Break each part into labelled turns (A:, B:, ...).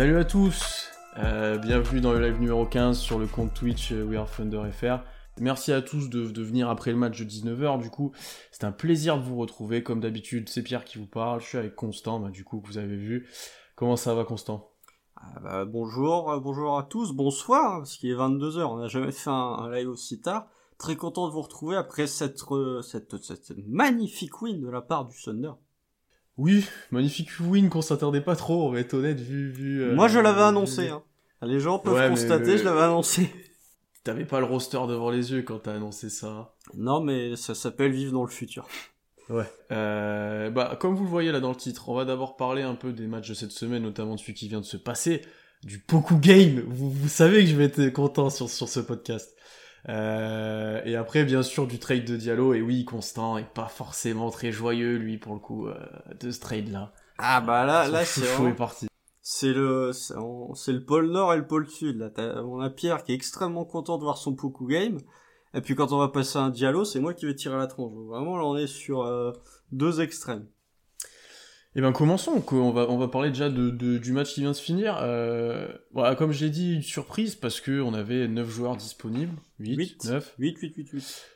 A: Salut à tous, euh, bienvenue dans le live numéro 15 sur le compte Twitch euh, We Are Thunder FR. Merci à tous de, venir après le match de 19h. Du coup, c'est un plaisir de vous retrouver. Comme d'habitude, c'est Pierre qui vous parle. Je suis avec Constant, bah, du coup, que vous avez vu. Comment ça va, Constant?
B: Ah bah, Bonjour, euh, bonjour à tous, bonsoir, parce qu'il est 22h. On n'a jamais fait un, live aussi tard. Très content de vous retrouver après cette, cette, cette magnifique win de la part du Thunder.
A: Oui, magnifique win qu'on s'attendait pas trop, on va être honnête, vu... vu
B: euh, Moi, je l'avais annoncé. Hein. Les gens peuvent ouais, constater, je l'avais annoncé.
A: T'avais pas le roster devant les yeux quand t'as annoncé ça.
B: Non, mais ça s'appelle vivre dans le futur.
A: Ouais. Euh, bah, comme vous le voyez là dans le titre, on va d'abord parler un peu des matchs de cette semaine, notamment de celui qui vient de se passer, du Poku Game. Vous, vous savez que je vais être content sur, sur ce podcast. Euh, et après, bien sûr, du trade de Diallo. Et oui, Constant est pas forcément très joyeux, lui, pour le coup, euh, de ce trade-là.
B: Ah bah là, là,
A: c'est vraiment... parti.
B: C'est le, c'est le pôle Nord et le pôle Sud. Là, on a Pierre qui est extrêmement content de voir son Poku Game. Et puis quand on va passer à un Diallo, c'est moi qui vais tirer la tronche. Vraiment, là, on est sur euh, deux extrêmes.
A: Eh ben commençons, on va, on va parler déjà de, de, du match qui vient de se finir. Euh, voilà, comme je l'ai dit, une surprise parce que on avait 9 joueurs disponibles. 8, 8 9
B: 8, 8, 8, 8.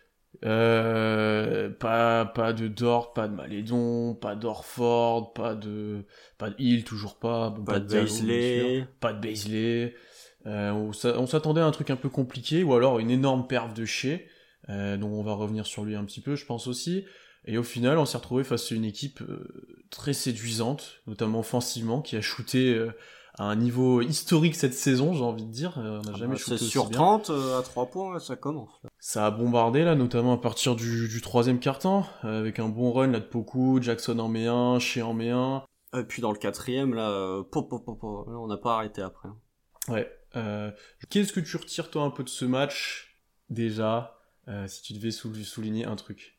A: Euh, pas, pas de Dort, pas de Malédon, pas d'Orford, pas de, pas de Hill, toujours pas.
B: Bon, pas, pas, de Baisley.
A: Pas de Baisley. Euh, on s'attendait à un truc un peu compliqué, ou alors une énorme perf de chez, euh, dont on va revenir sur lui un petit peu, je pense aussi. Et au final, on s'est retrouvé face à une équipe euh, très séduisante, notamment offensivement, qui a shooté euh, à un niveau historique cette saison, j'ai envie de dire. Euh, on n'a jamais ah bah, shooté aussi
B: sur 30 à 3 points, ça commence.
A: Ça a bombardé là, notamment à partir du, du troisième quart-temps, avec un bon run là de Poku, Jackson en met un, Shea en met un.
B: Et puis dans le quatrième là, pop, pop, pop, là on n'a pas arrêté après. Hein.
A: Ouais. Qu'est-ce que tu retires toi un peu de ce match déjà, si tu devais souligner un truc?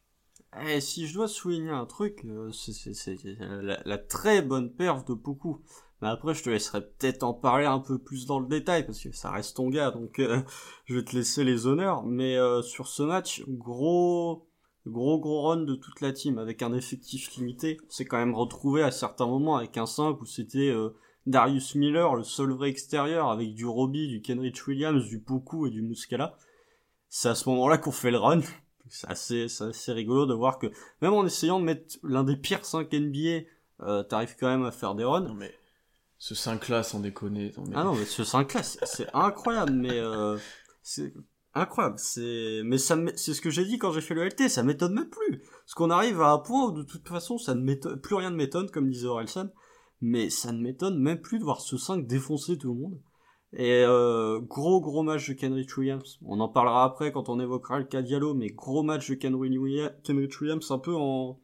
B: Eh, si je dois souligner un truc, euh, c'est la, la, très bonne perf de beaucoup. Mais après, je te laisserai peut-être en parler un peu plus dans le détail, parce que ça reste ton gars, donc euh, je vais te laisser les honneurs. Mais euh, sur ce match, gros, gros, gros run de toute la team, avec un effectif limité. On s'est quand même retrouvé à certains moments avec un 5 où c'était Darius Miller, le seul vrai extérieur, avec du Robbie, du Kenrich Williams, du Poku et du Muscala. C'est à ce moment-là qu'on fait le run c'est assez, assez rigolo de voir que même en essayant de mettre l'un des pires 5 NBA, euh, t'arrives quand même à faire des runs.
A: Non mais ce 5 là, sans déconner.
B: Ah non mais ce 5 là, c'est incroyable, mais euh, c'est incroyable. C'est mais ça, c'est ce que j'ai dit quand j'ai fait le LT, ça m'étonne même plus. Parce qu'on arrive à un point où de toute façon, ça ne m'étonne plus rien ne m'étonne, comme disait Orelsan. Mais ça ne m'étonne même plus de voir ce 5 défoncer tout le monde. Et euh, gros gros match de Kenrich Williams. On en parlera après quand on évoquera le cas Diallo, mais gros match de Kenrich Williams, un peu en,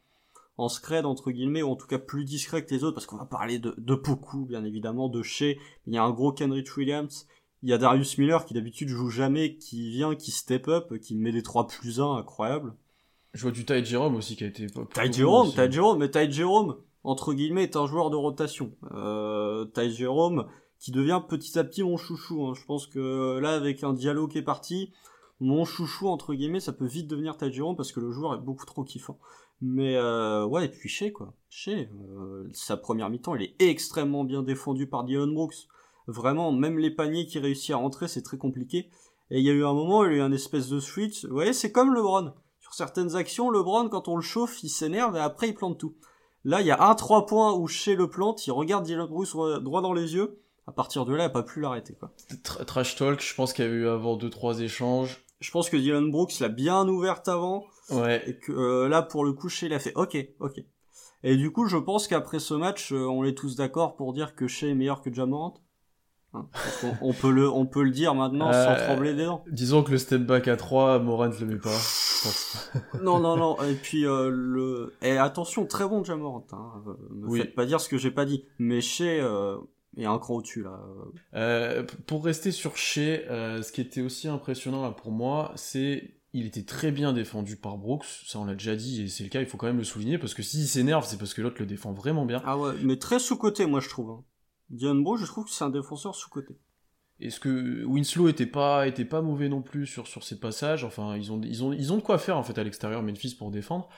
B: en scred entre guillemets, ou en tout cas plus discret que les autres, parce qu'on va parler de, de beaucoup, bien évidemment, de chez. Il y a un gros Kenrich Williams. Il y a Darius Miller qui d'habitude joue jamais, qui vient, qui step up, qui met des 3 plus 1 incroyable.
A: Je vois du Ty Jerome aussi qui a été.
B: Ty Jerome, Ty Jerome, mais Ty Jerome, entre guillemets, est un joueur de rotation. Euh, Ty Jerome, qui devient petit à petit mon chouchou. Hein. Je pense que là, avec un dialogue qui est parti, mon chouchou, entre guillemets, ça peut vite devenir Tajiron parce que le joueur est beaucoup trop kiffant. Mais euh, ouais, et puis Shea, quoi. Shea, euh, sa première mi-temps, il est extrêmement bien défendu par Dylan Brooks. Vraiment, même les paniers qui réussissent à rentrer, c'est très compliqué. Et il y a eu un moment où il y a eu un espèce de switch. Vous voyez, c'est comme LeBron. Sur certaines actions, LeBron, quand on le chauffe, il s'énerve et après il plante tout. Là, il y a un 3 points où Shea le plante, il regarde Dylan Brooks droit dans les yeux, à partir de là, il n'a pas pu l'arrêter. quoi.
A: Trash talk, je pense qu'il y a eu avant deux trois échanges.
B: Je pense que Dylan Brooks l'a bien ouverte avant.
A: Ouais.
B: Et que euh, là, pour le coucher, il a fait OK, OK. Et du coup, je pense qu'après ce match, euh, on est tous d'accord pour dire que Shea est meilleur que Jamorant. Hein on, peut le, on peut le dire maintenant sans euh, trembler des dents.
A: Disons que le step back à 3, Morant le met pas.
B: non, non, non. Et puis le, et attention, très bon Jamorant. Hein. Me oui. faites pas dire ce que j'ai pas dit. Mais chez et un cran au-dessus là.
A: Euh, pour rester sur chez, euh, ce qui était aussi impressionnant là pour moi, c'est il était très bien défendu par Brooks, ça on l'a déjà dit et c'est le cas, il faut quand même le souligner parce que s'il s'énerve, c'est parce que l'autre le défend vraiment bien.
B: Ah ouais, mais très sous-côté moi je trouve. Hein. Dion Brooks, je trouve que c'est un défenseur sous-côté.
A: Est-ce que Winslow était pas était pas mauvais non plus sur sur ses passages, enfin ils ont ils ont ils ont de quoi faire en fait à l'extérieur Memphis pour défendre.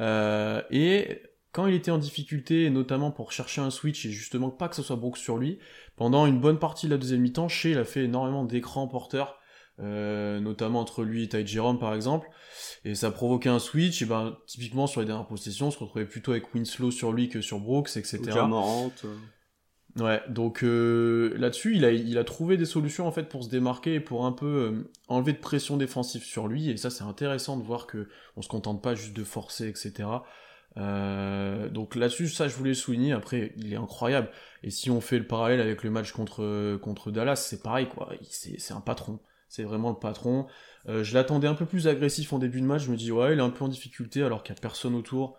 A: Euh, et quand il était en difficulté, notamment pour chercher un switch et justement pas que ce soit Brooks sur lui, pendant une bonne partie de la deuxième mi-temps, Shea il a fait énormément d'écrans porteurs, euh, notamment entre lui et Ty Jerome par exemple, et ça provoquait un switch, et ben typiquement sur les dernières possessions, on se retrouvait plutôt avec Winslow sur lui que sur Brooks, etc. Ouais, donc euh, là-dessus, il a, il a trouvé des solutions en fait pour se démarquer et pour un peu euh, enlever de pression défensive sur lui. Et ça, c'est intéressant de voir que on se contente pas juste de forcer, etc. Euh, donc là-dessus, ça, je voulais souligner. Après, il est incroyable. Et si on fait le parallèle avec le match contre contre Dallas, c'est pareil, quoi. C'est un patron. C'est vraiment le patron. je l'attendais un peu plus agressif en début de match. Je me dis ouais, il est un peu en difficulté alors qu'il y a personne autour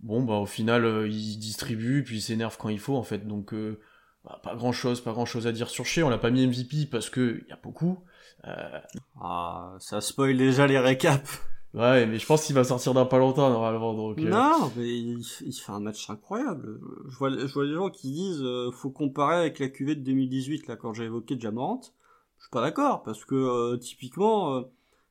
A: bon bah au final euh, il distribue puis il s'énerve quand il faut en fait donc euh, bah, pas grand chose pas grand chose à dire sur Shea on l'a pas mis MVP parce que il y a beaucoup
B: euh, ah ça spoil déjà les récaps
A: ouais mais je pense qu'il va sortir d'un pas longtemps normalement donc
B: non mais il, fait un match incroyable je vois je vois des gens qui disent faut comparer avec la QV de 2018 là quand j'ai évoqué Jamorant je suis pas d'accord parce que typiquement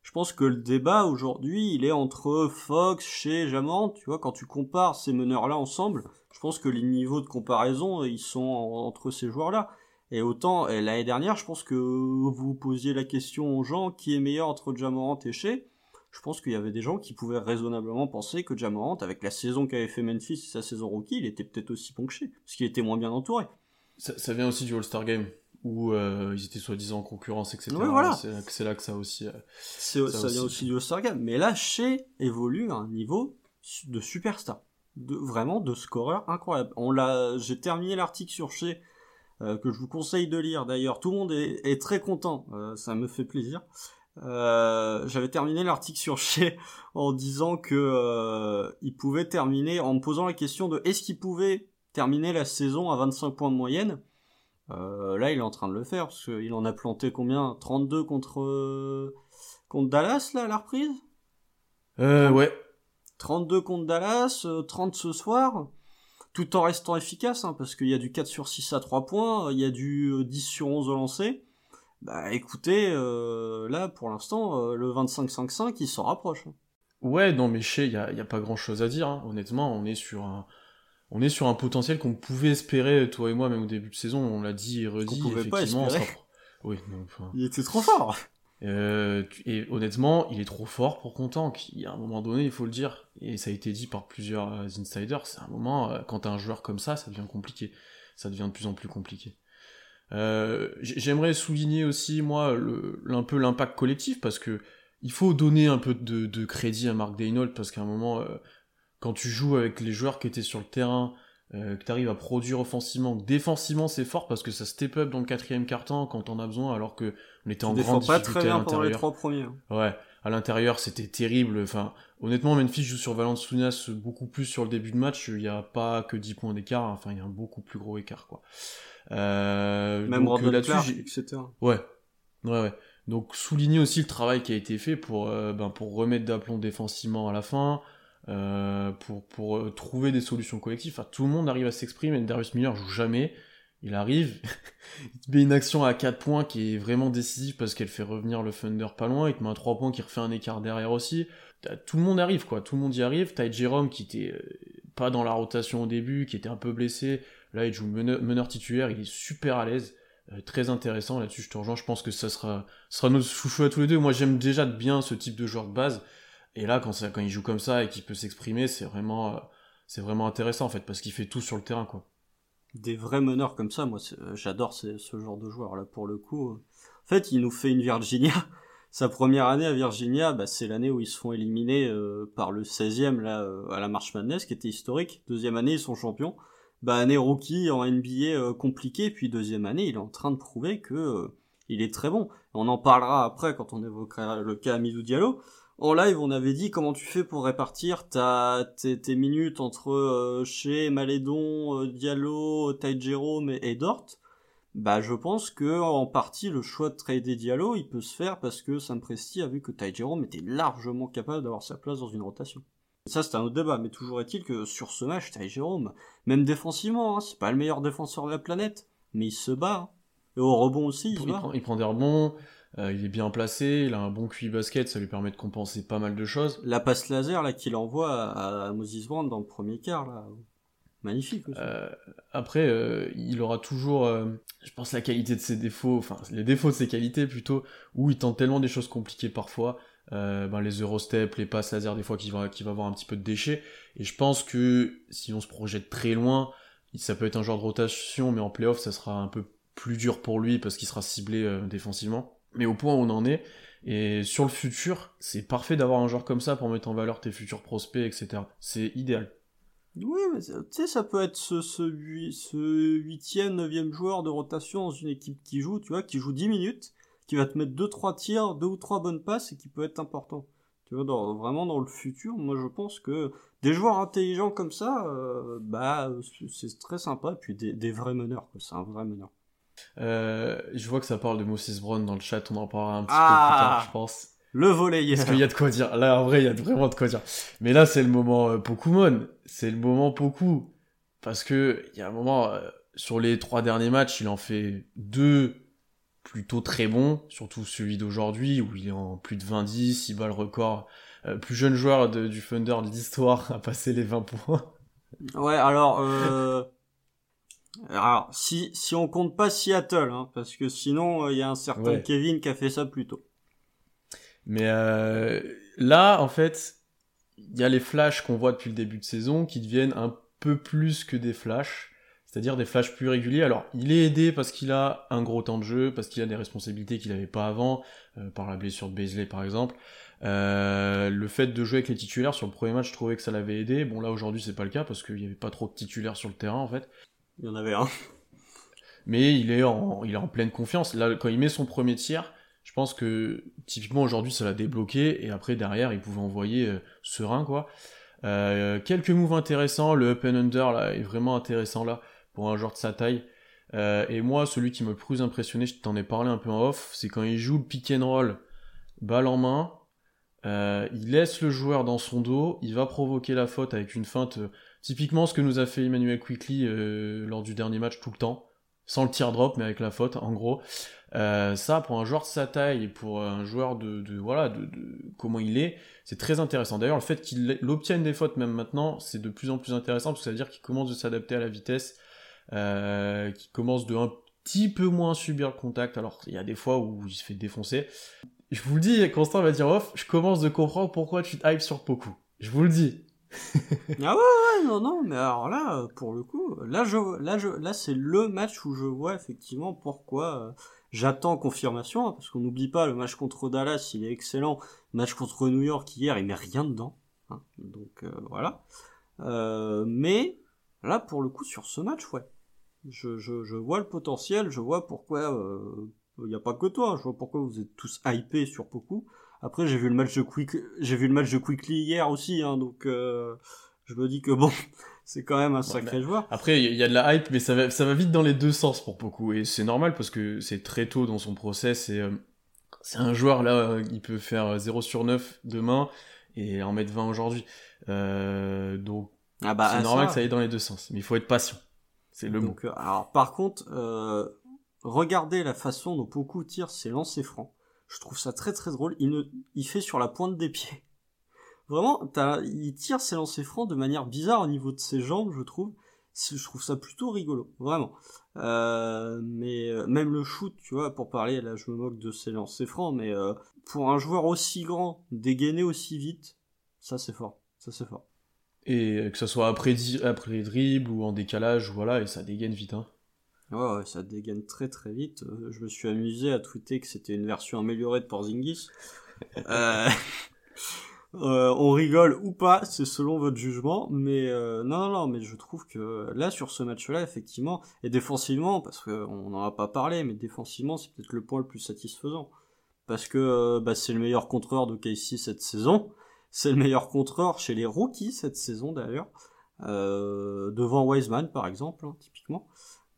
B: je pense que le débat aujourd'hui, il est entre Fox, chez Jamant, tu vois, quand tu compares ces meneurs-là ensemble, je pense que les niveaux de comparaison, ils sont entre ces joueurs-là. Et autant, l'année dernière, je pense que vous posiez la question aux gens qui est meilleur entre Jamorant et Shea. Je pense qu'il y avait des gens qui pouvaient raisonnablement penser que Jamorant, avec la saison qu'avait fait Memphis et sa saison rookie, il était peut-être aussi bon que Shea, parce qu'il était moins bien entouré.
A: Ça, ça vient aussi du All-Star Game où euh, ils étaient soi-disant en concurrence, etc. C'est là, que ça aussi. Euh,
B: ça, vient aussi du Game. Mais là, Shea évolue à un niveau de superstar, de vraiment de scoreur incroyable. On l'a, j'ai terminé l'article sur Shea euh, que je vous conseille de lire. D'ailleurs, tout le monde est, très content. ça me fait plaisir. J'avais terminé l'article sur Shea en disant que il pouvait terminer en me posant la question de est-ce qu'il pouvait terminer la saison à 25 points de moyenne? Euh, là, il est en train de le faire, parce qu'il en a planté combien? 32 contre, euh, contre Dallas, là, à la reprise?
A: Euh, ouais.
B: 32 contre Dallas, 30 euh, ce soir, tout en restant efficace, hein, parce qu'il y a du 4 sur 6 à 3 points, il y a du 10 sur 11 au lancer. Bah écoutez, là, pour l'instant, le 25-5-5, il s'en rapproche. Hein.
A: Ouais, non, mais chez, il n'y a, y a, pas grand chose à dire, hein. honnêtement, on est sur un on est sur un potentiel qu'on pouvait espérer, toi et moi, même au début de saison, on l'a dit et redit, effectivement.
B: Oui, Il était trop fort
A: euh, et honnêtement, il est trop fort pour qu'on tank. Il y a un moment donné, il faut le dire, et ça a été dit par plusieurs euh, insiders, c'est un moment, euh, quand t'as un joueur comme ça, ça devient compliqué. Ça devient de plus en plus compliqué. J'aimerais souligner aussi, moi, le, un peu l'impact collectif, parce que il faut donner un peu de, crédit à Mark Daynold, parce qu'à un moment, quand tu joues avec les joueurs qui étaient sur le terrain, euh, que tu arrives à produire offensivement, défensivement c'est fort parce que ça step up dans le quatrième quart-temps quand on a besoin, alors que on était en grande difficulté très bien à l'intérieur. Les
B: trois premiers. Hein.
A: Ouais, à l'intérieur c'était terrible. Enfin, honnêtement, Memphis joue sur Valanciunas beaucoup plus sur le début de match. Il n'y a pas que 10 points d'écart. Enfin, il y a un beaucoup plus gros écart quoi.
B: Euh, Même donc, là-dessus, etc.
A: Ouais, ouais, ouais. Donc souligner aussi le travail qui a été fait pour euh, ben, pour remettre d'aplomb défensivement à la fin. Euh, pour, pour euh, trouver des solutions collectives. Enfin, tout le monde arrive à s'exprimer. Darius Miller joue jamais. Il arrive, il te met une action à 4 points qui est vraiment décisive parce qu'elle fait revenir le Thunder pas loin. Il te met un 3 points qui refait un écart derrière aussi. Tout le monde arrive, quoi. Tout le monde y arrive. Ty Jerome qui était euh, pas dans la rotation au début, qui était un peu blessé. Là, il joue meneur, titulaire. Il est super à l'aise. très intéressant là-dessus, je te rejoins. Je pense que ça sera, sera notre chouchou à tous les deux. Moi, j'aime déjà bien ce type de joueur de base. Et là, quand, il joue comme ça et qu'il peut s'exprimer, c'est vraiment, euh, vraiment intéressant en fait, parce qu'il fait tout sur le terrain, quoi.
B: Des vrais meneurs comme ça, moi, euh, j'adore ce, genre de joueur là pour le coup. Euh. En fait, il nous fait une Virginia. Sa première année à Virginia, bah, c'est l'année où ils se font éliminer par le 16e là à la March Madness, qui était historique. Deuxième année, ils sont champions. Bah, année en NBA compliqué, puis deuxième année, il est en train de prouver que il est très bon. On en parlera après quand on évoquera le cas Amidou Diallo. En live, on avait dit comment tu fais pour répartir ta, tes, minutes entre euh, chez Malédon, euh, Diallo, Ty Jerome et, Dort? Bah, je pense que en partie le choix de trader Diallo, il peut se faire parce que Sam Presti a vu que Ty Jerome était largement capable d'avoir sa place dans une rotation. Ça, c'est un autre débat, mais toujours est-il que sur ce match, Ty Jerome, même défensivement, hein, c'est pas le meilleur défenseur de la planète, mais il se bat. Hein. Et au rebond aussi, il,
A: se bat. il prend des rebonds. Euh, il est bien placé, il a un bon QI basket, ça lui permet de compenser pas mal de choses.
B: La passe laser là qu'il envoie à, à Moses dans le premier quart là, magnifique. Aussi.
A: Euh, après, euh, il aura toujours, je pense, la qualité de ses défauts, enfin les défauts de ses qualités plutôt, où il tente tellement des choses compliquées parfois. Euh, ben, les Eurostep, les passes laser, des fois qui va, qui va avoir un petit peu de déchets. Et je pense que si on se projette très loin, ça peut être un genre de rotation, mais en playoff, ça sera un peu plus dur pour lui parce qu'il sera ciblé euh, défensivement. Mais au point où on en est, et sur le futur, c'est parfait d'avoir un joueur comme ça pour mettre en valeur tes futurs prospects, etc. C'est idéal.
B: Oui, mais tu sais, ça peut être ce, ce, ce huitième, neuvième joueur de rotation dans une équipe qui joue, tu vois, qui joue 10 minutes, qui va te mettre deux trois tirs, deux ou trois bonnes passes et qui peut être important. Tu vois, dans, vraiment dans le futur, moi je pense que des joueurs intelligents comme ça, euh, bah c'est très sympa. Et puis des, des vrais meneurs, c'est un vrai meneur.
A: Euh, je vois que ça parle de Moses Brown dans le chat, on en parlera un petit ah, peu plus tard, je pense.
B: Le volet
A: Parce qu'il y a de quoi dire. Là, en vrai, il y a vraiment de quoi dire. Mais là, c'est le moment euh, Pokémon. C'est le moment Poku. Parce que, il y a un moment, euh, sur les trois derniers matchs, il en fait deux plutôt très bons. Surtout celui d'aujourd'hui, où il est en plus de 20-10, il bat le record. Euh, plus jeune joueur de, du Thunder de l'histoire à passer les 20 points.
B: Ouais, alors, euh... Alors, si, si on compte pas Seattle, hein, parce que sinon, il y a un certain
A: Ouais.
B: Kevin qui a fait ça plus tôt.
A: Mais euh, là, en fait, il y a les flashs qu'on voit depuis le début de saison qui deviennent un peu plus que des flashs, c'est-à-dire des flashs plus réguliers. Alors, il est aidé parce qu'il a un gros temps de jeu, parce qu'il a des responsabilités qu'il n'avait pas avant, euh, par la blessure de Baisley par exemple. Euh, le fait de jouer avec les titulaires sur le premier match, je trouvais que ça l'avait aidé. Bon, là aujourd'hui, c'est pas le cas parce qu'il y avait pas trop de titulaires sur le terrain en fait.
B: Il y en avait un.
A: Mais il est en, il est en pleine confiance. Là, quand il met son premier tir, je pense que typiquement aujourd'hui ça l'a débloqué et après derrière il pouvait envoyer euh, serein quoi. Quelques moves intéressants, le up and under là est vraiment intéressant là pour un joueur de sa taille. Euh, et moi celui qui m'a le plus impressionné, je t'en ai parlé un peu en off, c'est quand il joue le pick and roll, balle en main, euh, il laisse le joueur dans son dos, il va provoquer la faute avec une feinte, euh, typiquement ce que nous a fait Emmanuel Quickly lors du dernier match tout le temps, sans le tir drop mais avec la faute en gros. Ça, pour un joueur de sa taille et pour un joueur de, voilà, de, comment il est, c'est très intéressant. D'ailleurs, le fait qu'il obtienne des fautes même maintenant, c'est de plus en plus intéressant parce que ça veut dire qu'il commence de s'adapter à la vitesse, euh, qu'il commence de un petit peu moins subir le contact. Alors, il y a des fois où il se fait défoncer. Je vous le dis, Constant va dire off, je commence de comprendre pourquoi tu te hype sur Poku. Je vous le dis.
B: ah ouais, ouais, non, non, mais alors là, pour le coup, là, je, là, je, là, c'est le match où je vois effectivement pourquoi euh, j'attends confirmation, hein, parce qu'on n'oublie pas, le match contre Dallas, il est excellent. Le match contre New York hier, il met rien dedans. Hein, donc euh, voilà. Euh, mais là, pour le coup, sur ce match, ouais. Je, je, je vois le potentiel, je vois pourquoi. Il n'y a pas que toi, je vois pourquoi vous êtes tous hypés sur Poku. Après, j'ai vu le match de Quick, j'ai vu le match de Quickly hier aussi, hein, donc euh, je me dis que bon, c'est quand même un sacré
A: Ouais,
B: joueur.
A: Après, il y a de la hype, mais ça va, ça va vite dans les deux sens pour beaucoup. Et c'est normal parce que c'est très tôt dans son process. Et, euh, c'est un joueur, là, euh, il peut faire 0 sur 9 demain et en mettre 20 aujourd'hui. Euh, donc,
B: Ah bah,
A: c'est normal
B: ça.
A: que ça aille dans les deux sens. Mais il faut être patient. C'est le mot.
B: Donc, euh, alors, par contre, euh, regardez la façon dont Poku tire ses lancers francs. Je trouve ça très très drôle. Il, ne, il fait sur la pointe des pieds. Vraiment, il tire ses lancers francs de manière bizarre au niveau de ses jambes, je trouve. Je trouve ça plutôt rigolo, vraiment. Euh, mais même le shoot, tu vois, pour parler, là je me moque de ses lancers francs, mais pour un joueur aussi grand, dégainer aussi vite, ça c'est fort. Ça c'est fort.
A: Et que ce soit après, après dribble ou en décalage, voilà, et ça dégaine vite. Hein.
B: Ouais, ouais, ça dégaine très très vite. Euh, je me suis amusé à tweeter que c'était une version améliorée de Porzingis. euh, euh, on rigole ou pas, c'est selon votre jugement, mais euh, non, non, non, mais je trouve que là sur ce match-là, effectivement, et défensivement, parce qu'on n'en a pas parlé, mais défensivement, c'est peut-être le point le plus satisfaisant, parce que bah, c'est le meilleur contreur de KC cette saison, c'est le meilleur contreur chez les rookies cette saison d'ailleurs, euh, devant Wiseman par exemple, hein, typiquement.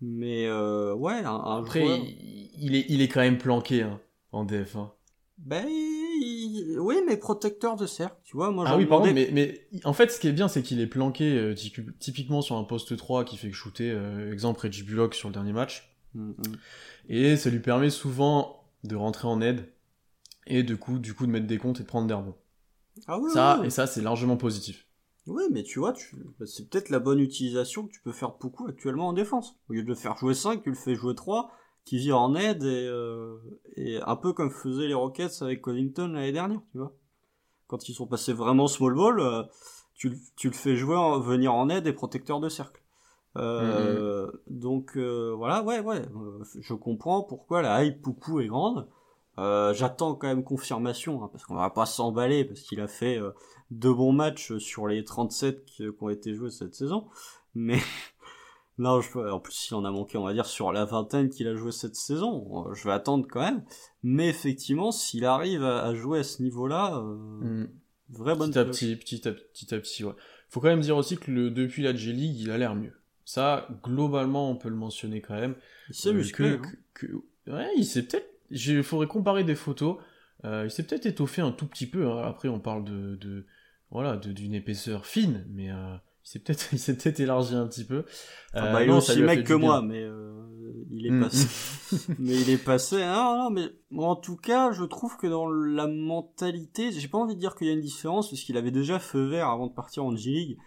B: Mais euh, ouais, un, un
A: Après,
B: joueur...
A: il, est, il est quand même planqué hein, en DF. Hein.
B: Ben, il- oui, mais protecteur de cercle, tu vois. Moi,
A: Ah oui, pardon, mais, mais en fait, ce qui est bien, c'est qu'il est planqué euh, typiquement sur un poste 3 qui fait que shooter, euh, exemple Reggie Bullock sur le dernier match.
B: Mm, mm.
A: Et ça lui permet souvent de rentrer en aide et de coup, du coup de mettre des comptes et de prendre des rebonds.
B: Ah
A: Ça, et ça, c'est largement positif.
B: Ouais, mais tu vois, tu... bah, c'est peut-être la bonne utilisation que tu peux faire beaucoup actuellement en défense. Au lieu de le faire jouer 5, tu le fais jouer 3, qui vient en aide et, euh, et un peu comme faisaient les Rockets avec Covington l'année dernière, tu vois. Quand ils sont passés vraiment small ball, euh, tu, le- tu le fais jouer en, venir en aide et protecteur de cercle. Euh, Donc euh, voilà, ouais, ouais, je comprends pourquoi la hype Poukou est grande. Euh, J'attends quand même confirmation, hein, parce qu'on va pas s'emballer, parce qu'il a fait euh, deux bons matchs sur les 37 qui, qui ont été joués cette saison. Mais non, je, en plus il en a manqué, on va dire, sur la vingtaine qu'il a joué cette saison. Euh, Je vais attendre quand même. Mais effectivement, s'il arrive à, à jouer à ce niveau-là, euh,
A: Mm.
B: vraie bonne
A: Petit à petit, petit à petit à petit, ouais. Faut quand même dire aussi que le, depuis la J-League, il a l'air mieux. Ça, globalement, on peut le mentionner quand même.
B: Il s'est
A: Euh,
B: musclé.
A: que-
B: hein.
A: que- que- ouais, il s'est peut-être. Il faudrait comparer des photos. Euh, il s'est peut-être étoffé un tout petit peu. hein. Après, on parle de, de voilà, de- d'une épaisseur fine, mais euh, il s'est peut-être, il s'est peut-être élargi un petit peu. Euh,
B: bah, il est aussi mec que
A: bien.
B: moi, mais il est passé. mais il est passé. Non, non, mais en tout cas, je trouve que dans la mentalité, j'ai pas envie de dire qu'il y a une différence parce qu'il avait déjà feu vert avant de partir en G League,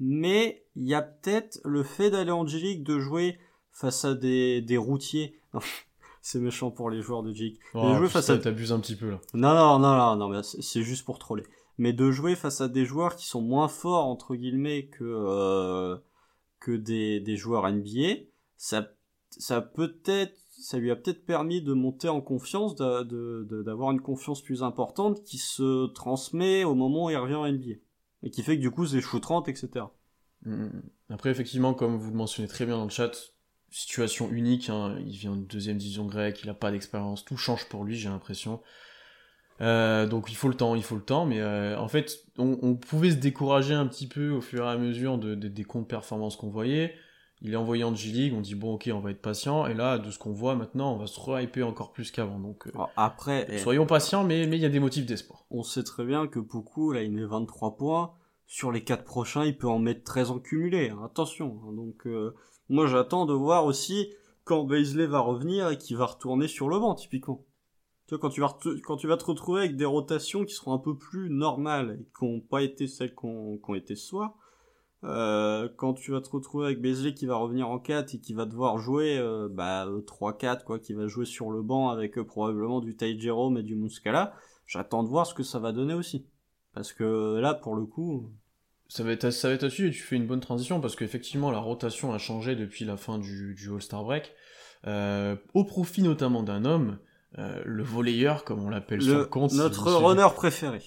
B: mais il y a peut-être le fait d'aller en G League, de jouer face à des, des routiers. C'est méchant pour les joueurs de League.
A: Oh,
B: de jouer face à
A: T'abuses un petit peu là.
B: non, non, non, non, non, mais c'est juste pour troller. Mais de jouer face à des joueurs qui sont moins forts, entre guillemets, que, euh, que des, des joueurs NBA, ça, ça peut-être, ça lui a peut-être permis de monter en confiance, de- de- de- d'avoir une confiance plus importante qui se transmet au moment où il revient en NBA. Et qui fait que du coup, c'est shoot 30, etc.
A: Mm. Après, effectivement, comme vous le mentionnez très bien dans le chat, situation unique. hein, Il vient de deuxième division grecque, il a pas d'expérience, tout change pour lui, j'ai l'impression. Euh, donc il faut le temps, il faut le temps, mais euh, en fait, on, on pouvait se décourager un petit peu au fur et à mesure de, de- des comptes performances qu'on voyait. Il est envoyé en G-League, on dit bon ok, on va être patient, et là, de ce qu'on voit maintenant, on va se re-hyper encore plus qu'avant. Donc euh,
B: après,
A: soyons patients, mais mais il y a des motifs d'espoir.
B: on sait très bien que Poku, là, il met 23 points. Sur les 4 prochains, il peut en mettre 13 en cumulé. hein, attention. hein. Donc, moi, j'attends de voir aussi quand Baisley va revenir et qu'il va retourner sur le banc, typiquement. Tu vois, quand tu vas, te retrouver avec des rotations qui seront un peu plus normales et qui n'ont pas été celles qu'on ont été ce soir, euh, quand tu vas te retrouver avec Baisley qui va revenir en 4 et qui va devoir jouer euh, bah, euh, 3-4, quoi, qui va jouer sur le banc avec euh, probablement du Ty Jerome et du Muscala, j'attends de voir ce que ça va donner aussi. Parce que là, pour le coup,
A: Ça va être, à- ça va être et tu fais une bonne transition parce qu'effectivement la rotation a changé depuis la fin du, du All-Star Break, euh, au profit notamment d'un homme, euh, le volleyeur comme on l'appelle sur le compte.
B: notre runner préféré.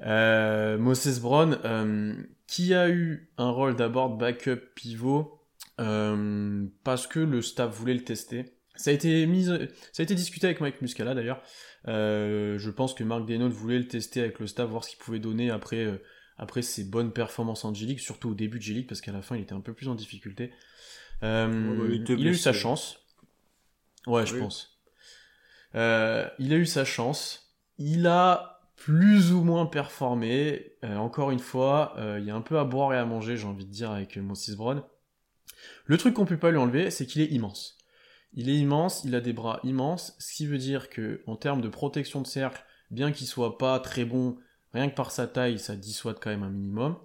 A: Euh, Moses Brown, qui a eu un rôle d'abord backup pivot parce que le staff voulait le tester. Ça a été mis, ça a été discuté avec Mike Muscala d'ailleurs. Je pense que Mark Denault voulait le tester avec le staff, voir ce qu'il pouvait donner après, après ses bonnes performances en G-League, surtout au début de G-League, parce qu'à la fin il était un peu plus en difficulté. Euh,
B: Ouais, bah, il
A: a eu sa chance. Ouais, je
B: Oui.
A: pense. Euh, il a eu sa chance. Il a plus ou moins performé. Euh, encore une fois, euh, il y a un peu à boire et à manger, j'ai envie de dire, avec Moses Brown. Le truc qu'on peut pas lui enlever, c'est qu'il est immense. Il est immense, il a des bras immenses, ce qui veut dire que, en termes de protection de cercle, bien qu'il soit pas très bon, rien que par sa taille, ça dissuade quand même un minimum.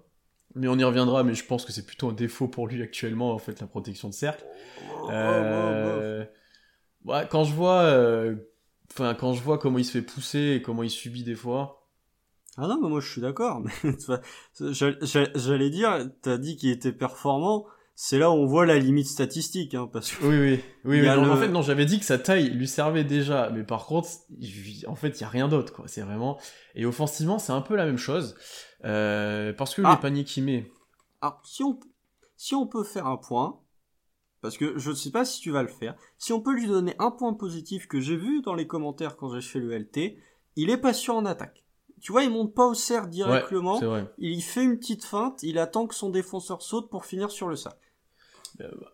A: Mais on y reviendra, mais je pense que c'est plutôt un défaut pour lui actuellement, en fait, la protection de cercle. Euh, ouais, quand je vois, euh, enfin, quand je vois comment il se fait pousser et comment il subit des fois.
B: Ah non, mais moi je suis d'accord. J'allais dire, t'as dit qu'il était performant. C'est là où on voit la limite statistique, hein, parce que
A: Oui, oui, oui. Oui,
B: a
A: non,
B: le-
A: En fait, non, j'avais dit que sa taille lui servait déjà, mais par contre, en fait, il y a rien d'autre, quoi. C'est vraiment. Et offensivement, c'est un peu la même chose, euh, parce que
B: Ah.
A: les paniers qu'il met.
B: Alors, si on, si on peut faire un point, parce que je ne sais pas si tu vas le faire, si on peut lui donner un point positif que j'ai vu dans les commentaires quand j'ai fait le LT, il est patient en attaque. Tu vois, il monte pas au cerf directement, il fait une petite feinte, il attend que son défenseur saute pour finir sur le sac.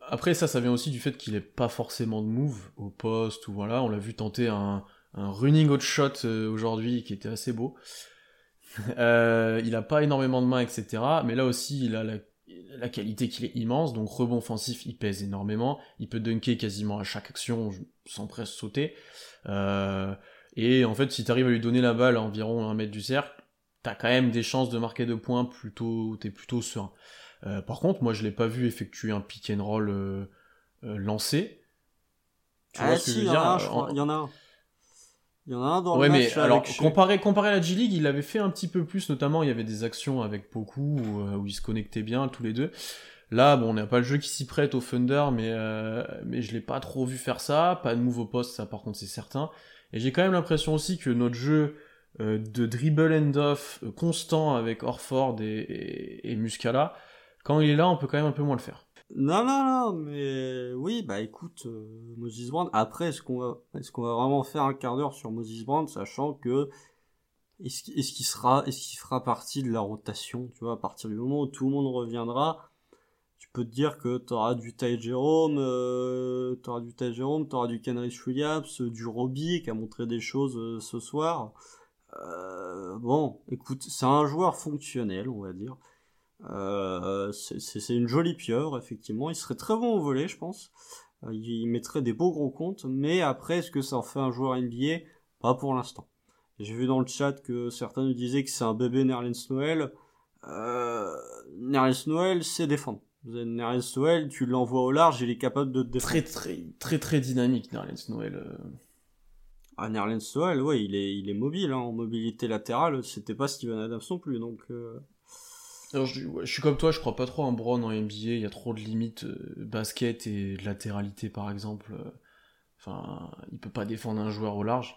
A: Après, ça, ça vient aussi du fait qu'il ait pas forcément de move au poste ou voilà. On l'a vu tenter un, un running out shot euh, aujourd'hui qui était assez beau. Euh, il a pas énormément de mains, etc. Mais là aussi, il a la- la qualité qu'il est immense, donc rebond offensif, il pèse énormément, il peut dunker quasiment à chaque action sans presque sauter. Euh, et en fait, si tu arrives à lui donner la balle à environ un mètre du cercle, t'as quand même des chances de marquer deux points plutôt, t'es plutôt serein. Euh, par contre, moi je l'ai pas vu effectuer un pick and roll euh, lancé.
B: Tu ah vois ce que je veux dire Il y en a un. Il y en a un dans
A: ouais,
B: le
A: match. mais alors, comparé, comparé à la G-League, il avait fait un petit peu plus, notamment il y avait des actions avec beaucoup où, euh, où ils se connectaient bien tous les deux. Là, bon, on n'a pas le jeu qui s'y prête au Thunder, mais, euh, mais je l'ai pas trop vu faire ça. Pas de nouveau poste, ça par contre c'est certain. Et j'ai quand même l'impression aussi que notre jeu euh, de dribble and off euh, constant avec Orford et, Muscala, quand il est là, on peut quand même un peu moins le faire.
B: Non, non, non, mais oui, bah écoute, euh, Moses Brand. Après, est-ce qu'on va, qu'on va vraiment faire un quart d'heure sur Moses Brand, sachant que est-ce qu'il est sera, est-ce qu'il fera partie de la rotation, tu vois, à partir du moment où tout le monde reviendra, peux te dire que t'auras du Ty Jerome, euh, t'auras du Ty t'auras du Kenrich Williams, du Robbie qui a montré des choses euh, ce soir. Euh, bon, écoute, c'est un joueur fonctionnel, on va dire. Euh, c'est une jolie pieuvre, effectivement. Il serait très bon au volet, je pense. Euh, il mettrait des beaux gros comptes, mais après, est-ce que ça en fait un joueur NBA Pas pour l'instant. J'ai vu dans le chat que certains nous disaient que c'est un bébé Nerlens Noël. Euh, Nerlens Noël, c'est défendre. Nerlens Noël, tu l'envoies au large, il est capable de
A: défendre. Très très très très dynamique, Nerlens Noël. Euh.
B: Ah, Nerlens Noël, ouais, il est, il est mobile, hein, en mobilité latérale, c'était pas Steven Adams non plus, donc... Euh
A: je, suis comme toi, je crois pas trop en Brown en NBA, il y a trop de limites euh, basket et de latéralité par exemple. Enfin, il peut pas défendre un joueur au large.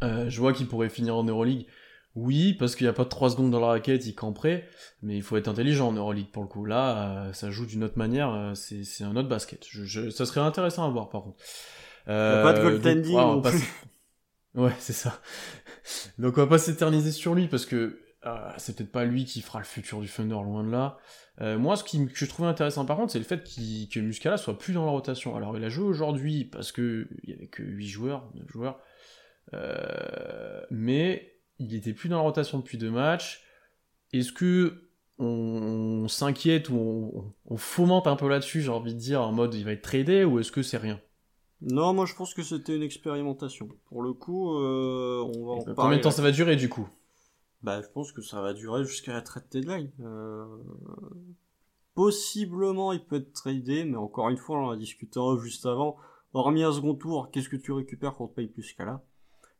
A: Je vois qu'il pourrait finir en Euroleague. Oui, parce qu'il n'y a pas de 3 secondes dans la raquette, il camperait, mais il faut être intelligent en Euroleague pour le coup. Là, ça joue d'une autre manière, c'est un autre basket. Je, ça serait intéressant à voir par contre.
B: pas de goaltending non plus.
A: Ouais, c'est ça. Donc on va pas s'éterniser sur lui parce que euh, c'est peut-être pas lui qui fera le futur du Thunder, loin de là. Euh, moi, ce qui, que je trouvais intéressant par contre, c'est le fait que Muscala soit plus dans la rotation. Alors, il a joué aujourd'hui parce que il y avait que 8 joueurs, 9 joueurs, euh, mais il était plus dans la rotation depuis deux matchs. Est-ce que on, s'inquiète ou on, fomente un peu là-dessus, j'ai envie de dire, en mode il va être tradé, ou est-ce que c'est rien?
B: Non, moi je pense que c'était une expérimentation. Pour le coup, on va en
A: parler. Combien de temps ça va durer du coup?
B: Bah, je pense que ça va durer jusqu'à la trade deadline. Euh... Possiblement, il peut être tradé, mais encore une fois, on en a discuté juste avant. Hormis un second tour, qu'est-ce que tu récupères contre Mike Muscala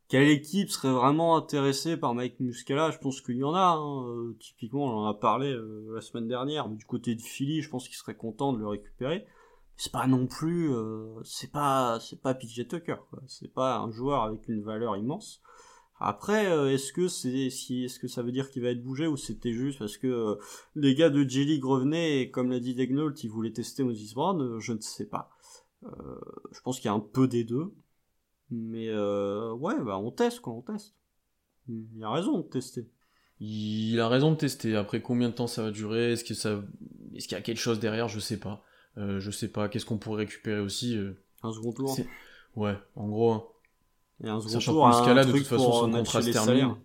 B: Quelle équipe serait vraiment intéressée par Mike Muscala? Je pense qu'il y en a. Hein. Euh, typiquement, on en a parlé euh, la semaine dernière. Mais du côté de Philly, je pense qu'il serait content de le récupérer. C'est pas non plus, euh, c'est pas, c'est pas PJ Tucker. C'est pas un joueur avec une valeur immense. Après, euh, est-ce que c'est si est-ce que ça veut dire qu'il va être bougé ou c'était juste parce que les gars de revenaient et comme l'a dit Degnault, ils voulaient tester Moses Brown, je ne sais pas. je pense qu'il y a un peu des deux. Mais ouais, bah on teste quoi, on teste. Il a raison de tester.
A: Il a raison de tester. Après combien de temps ça va durer? Est-ce que ça est-ce qu'il y a quelque chose derrière? Je sais pas. je sais pas. Qu'est-ce qu'on pourrait récupérer aussi
B: Un second tour.
A: Ouais, en gros. Hein.
B: Et un second tour, un de toute façon, son contrat se termine.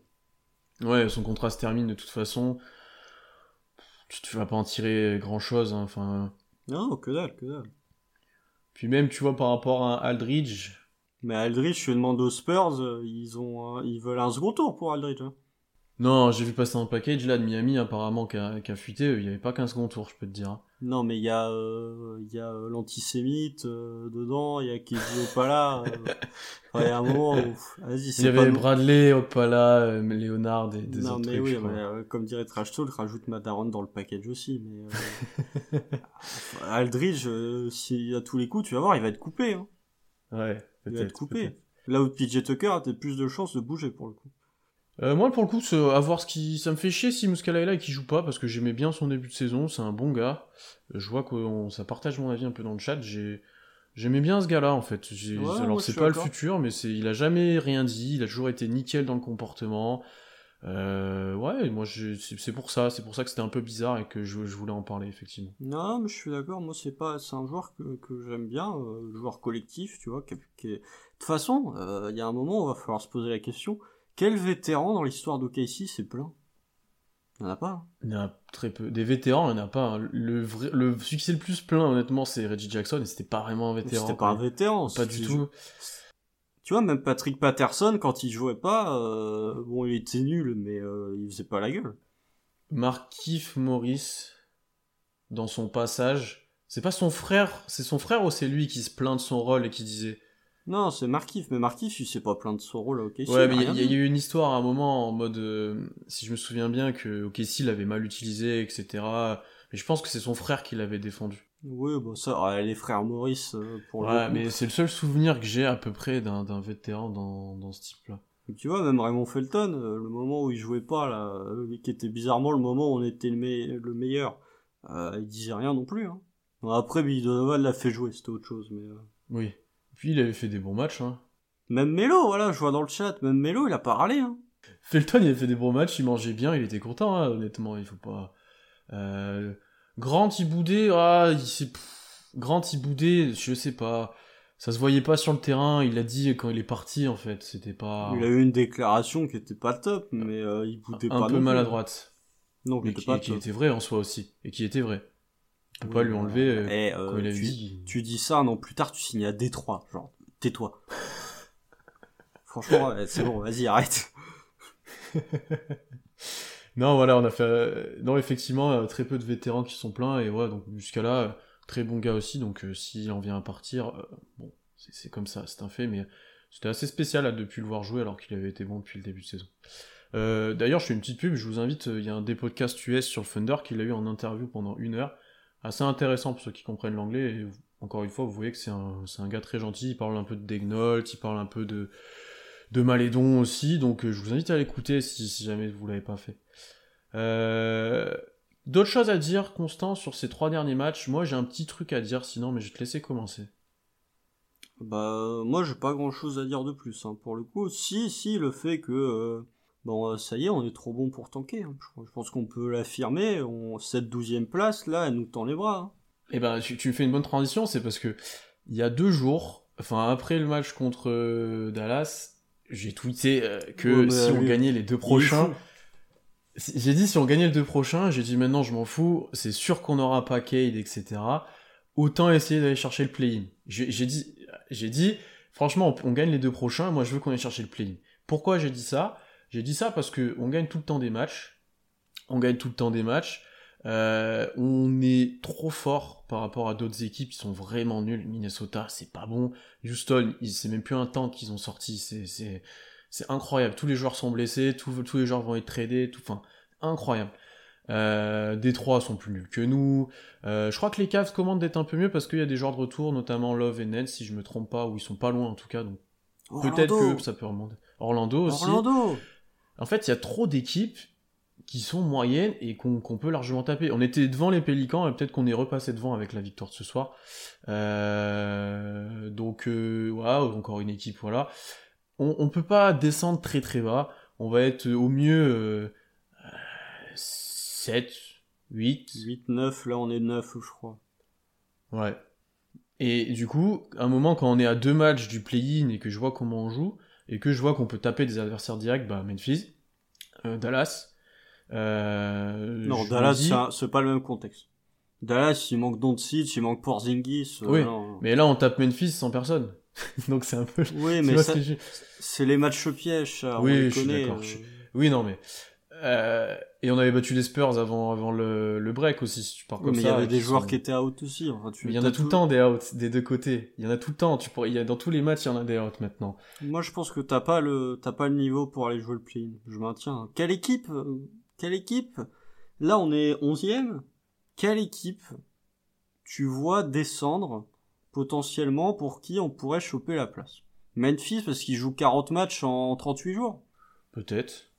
A: Ouais, son contrat se termine de toute façon. Tu, vas pas en tirer grand chose, hein, enfin.
B: Non, que dalle, que dalle.
A: Puis même, tu vois, par rapport à Aldridge.
B: Mais Aldridge, je demande aux Spurs, euh, ils ont, ils veulent un second tour pour Aldridge. Hein.
A: Non, j'ai vu passer un package là de Miami apparemment qui a, qui a fuité, il n'y avait pas qu'un second tour, je peux te dire. Hein.
B: Non, mais il y a, euh, il y a euh, l'antisémite euh, dedans, il y a Kevin Opala. il y a un moment
A: vas-y, Il y avait Bradley, Opala, Léonard et des
B: non,
A: autres
B: mais oui, mais, comme dirait Trash Talk, rajoute Madaron dans le package aussi. Mais Aldridge, s'il a tous les coups, tu vas voir, il va être coupé. Hein.
A: Ouais,
B: il va être coupé. Là où PJ Tucker a plus de chances de bouger pour le coup.
A: Euh, moi, pour le coup, à voir ce qui, ça me fait chier si Muscala est là et qu'il joue pas parce que j'aimais bien son début de saison. C'est un bon gars. Je vois que ça partage mon avis un peu dans le chat. J'ai, j'aimais bien ce gars-là en fait. alors c'est pas le futur, mais c'est, il a jamais rien dit. Il a toujours été nickel dans le comportement. Euh, ouais, moi c'est pour ça, c'est pour ça que c'était un peu bizarre et que je, voulais en parler effectivement.
B: Non, mais je suis d'accord. Moi, c'est pas, c'est un joueur que, que j'aime bien, euh, joueur collectif, tu vois. Qui, De toute façon, euh, il y a un moment, où il va falloir se poser la question quel vétéran dans l'histoire d'OKC s'est plein? Il n'y en a pas.
A: Il y en a très peu. Des vétérans, il n'y en a pas. hein. Le, vrai, le s'est le plus plein, honnêtement, c'est Reggie Jackson, et c'était pas vraiment un vétéran.
B: C'était pas un vétéran.
A: Pas du tout.
B: Tu vois, même Patrick Patterson, quand il jouait pas, euh, bon, il était nul, mais euh, il faisait pas la gueule.
A: Markif Morris, dans son passage, c'est pas son frère, c'est son frère ou c'est lui qui se plaint de son rôle et qui disait
B: Non, c'est Markif, mais Markif, il s'est pas plaint de son rôle, ok.
A: Ouais, mais il y, a- il y a eu une histoire à un moment en mode, euh, si je me souviens bien, que OKC l'avait mal utilisé, etc. Mais je pense que c'est son frère qui l'avait défendu.
B: Oui, bon, ça, ouais, les frères Maurice, euh, pour le
A: Ouais, mais c'est le seul souvenir que j'ai à peu près d'un vétéran dans, dans ce type-là.
B: Tu vois, même Raymond Felton, euh, le moment où il jouait pas, là, euh, qui était bizarrement le moment où on était le, me- le meilleur, euh, il disait rien non plus. Hein. Après, Billy Donovan l'a fait jouer, c'était autre chose, mais... euh,
A: Oui. Puis il avait fait des bons matchs. Hein.
B: Même Melo, voilà, je vois dans le chat, même Melo, il a pas râlé, hein.
A: Felton, il avait fait des bons matchs, il mangeait bien, il était content, hein, honnêtement, il faut pas... Euh... Grant, il boudait, ah, il s'est... Grant, il boudait, je sais pas... Ça se voyait pas sur le terrain, il a dit quand il est parti, en fait, c'était pas...
B: Il a eu une déclaration qui était pas top, mais euh, il boudait pas
A: un
B: non
A: peu maladroite,
B: Non, qui
A: mais qui,
B: pas
A: qui était vrai en soi aussi, et qui était vrai. On peut
B: Oui,
A: pas lui enlever euh,
B: eh, euh,
A: il
B: tu,
A: dit...
B: tu dis ça un an plus tard, tu signes à Détroit, genre, tais-toi. Franchement, c'est bon, vas-y, arrête.
A: Non, voilà, on a fait. euh, Non, effectivement, euh, très peu de vétérans qui sont pleins, et ouais, donc jusqu'à là, euh, très bon gars aussi, donc s'il en vient à partir, bon, c'est comme ça, c'est un fait, mais c'était assez spécial depuis le voir jouer alors qu'il avait été bon depuis le début de saison. D'ailleurs, je fais une petite pub, je vous invite, il y a un des podcasts US sur le Thunder qu'il a eu en interview pendant une heure, assez intéressant pour ceux qui comprennent l'anglais, encore une fois, vous voyez que c'est un, c'est un gars très gentil, il parle un peu de Degnault, il parle un peu de, de Malédon aussi, donc euh, je vous invite à l'écouter si, si jamais vous l'avez pas fait. Euh, D'autres choses à dire, Constant, sur ces trois derniers matchs? Moi, j'ai un petit truc à dire, sinon, mais je vais te laisser commencer.
B: Bah, moi, j'ai pas grand chose à dire de plus, hein, pour le coup. Si, si, le fait que, euh, bon, ça y est, on est trop bon pour tanker. hein. Je, pense qu'on peut l'affirmer. On, cette douzième place, là, elle nous tend les bras. hein.
A: Eh ben, tu, tu me fais une bonne transition, c'est parce que il y a deux jours, enfin après le match contre Dallas, j'ai tweeté euh, que
B: Ouais,
A: si on gagnait les deux prochains, j'ai dit si on gagnait les deux prochains, j'ai dit maintenant je m'en fous, c'est sûr qu'on aura pas Cade, etc. Autant essayer d'aller chercher le play-in. J'ai j'ai dit, j'ai dit, franchement, on, on gagne les deux prochains, moi je veux qu'on aille chercher le play-in. Pourquoi j'ai dit ça? J'ai dit ça parce que on gagne tout le temps des matchs, on gagne tout le temps des matchs. Euh, on est trop fort par rapport à d'autres équipes qui sont vraiment nuls. Minnesota, c'est pas bon. Houston, c'est même plus un temps qu'ils ont sorti. C'est, c'est, c'est incroyable. Tous les joueurs sont blessés, tous, tous les joueurs vont être tradés, tout, enfin, incroyable. Euh, Détroit sont plus nuls que nous. Euh, je crois que les Cavs commandent d'être un peu mieux parce qu'il y a des joueurs de retour, notamment Love et Ned, si je me trompe pas, ou ils sont pas loin en tout cas. Donc peut-être que ça peut remonter. Orlando aussi.
B: Orlando.
A: En fait, il y a trop d'équipes qui sont moyennes et qu'on peut largement taper. On était devant les Pélicans et peut-être qu'on est repassé devant avec la victoire de ce soir. Euh, donc, euh, waouh, encore une équipe, voilà. On, on peut pas descendre très très bas. On va être au mieux euh, 7, 8.
B: 8, 9, là, on est 9, je crois.
A: Ouais. Et du coup, à un moment, quand on est à deux matchs du play-in et que je vois comment on joue, et que je vois qu'on peut taper des adversaires directs, bah Memphis, euh, Dallas. Euh,
B: Non, Dallas,
A: dis-
B: c'est pas le même contexte. Dallas, il manque Doncic, il manque Porzingis. euh,
A: Oui,
B: non.
A: mais là on tape Memphis sans personne. Donc c'est un peu.
B: Oui, mais ça-
A: ce
B: c'est les matchs pièges, ça. on
A: Oui,
B: les
A: je suis d'accord,
B: euh.
A: je Oui, non, mais. euh, Et on avait battu les Spurs avant, avant le, le break aussi, si tu pars
B: Oui,
A: comme
B: mais il
A: ça.
B: y avait des joueurs
A: sont-
B: qui étaient out aussi. Enfin, tu
A: il y en a tout le temps des outs des deux côtés. Il y en a tout le temps. Tu pourrais... il y a... Dans tous les matchs, il y en a des outs maintenant.
B: Moi, je pense que t'as pas le, t'as pas le niveau pour aller jouer le play-in. Je maintiens. Quelle équipe, quelle équipe? Là, on est 11e. Quelle équipe tu vois descendre potentiellement pour qui on pourrait choper la place? Memphis parce qu'il joue 40 matchs en 38 jours.
A: Peut-être.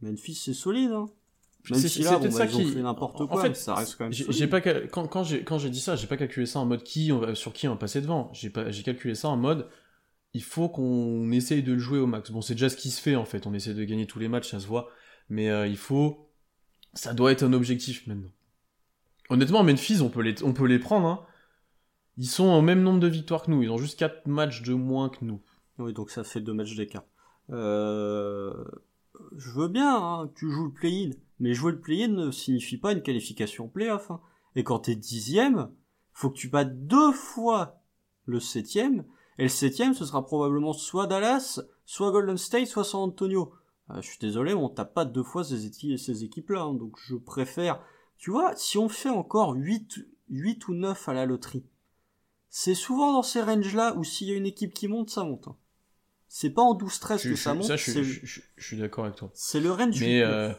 B: Memphis, c'est solide. Hein. Même
A: C'est-
B: si là, bon,
A: ça
B: ils ont
A: qui-
B: fait n'importe
A: en
B: quoi,
A: fait,
B: mais ça reste quand même
A: J'ai pas cal- quand, quand j'ai quand j'ai dit ça, j'ai pas calculé ça en mode qui on va sur qui on va passer devant. J'ai pas j'ai calculé ça en mode il faut qu'on essaye de le jouer au max. Bon, c'est déjà ce qui se fait en fait. On essaie de gagner tous les matchs, ça se voit. Mais euh, il faut ça doit être un objectif maintenant. Honnêtement, Memphis, on peut les on peut les prendre. Hein. Ils sont au même nombre de victoires que nous. Ils ont juste 4 matchs de moins que nous.
B: Oui, donc ça fait deux matchs d'écart. Euh... Je veux bien hein, que tu joues le play-in, Mais jouer le play-in ne signifie pas une qualification play-off. Hein. Et quand t'es dixième, faut que tu battes deux fois le septième. Et le septième, ce sera probablement soit Dallas, soit Golden State, soit San Antonio. Euh, je suis désolé, on tape pas deux fois ces, ces équipes-là. Hein. donc je préfère... Tu vois, si on fait encore 8, 8 ou 9 à la loterie, c'est souvent dans ces ranges-là où s'il y a une équipe qui monte, ça monte. Hein. C'est pas en 12-13 que ça monte.
A: Ça, je, je, suis d'accord avec toi.
B: C'est le range.
A: Mais euh,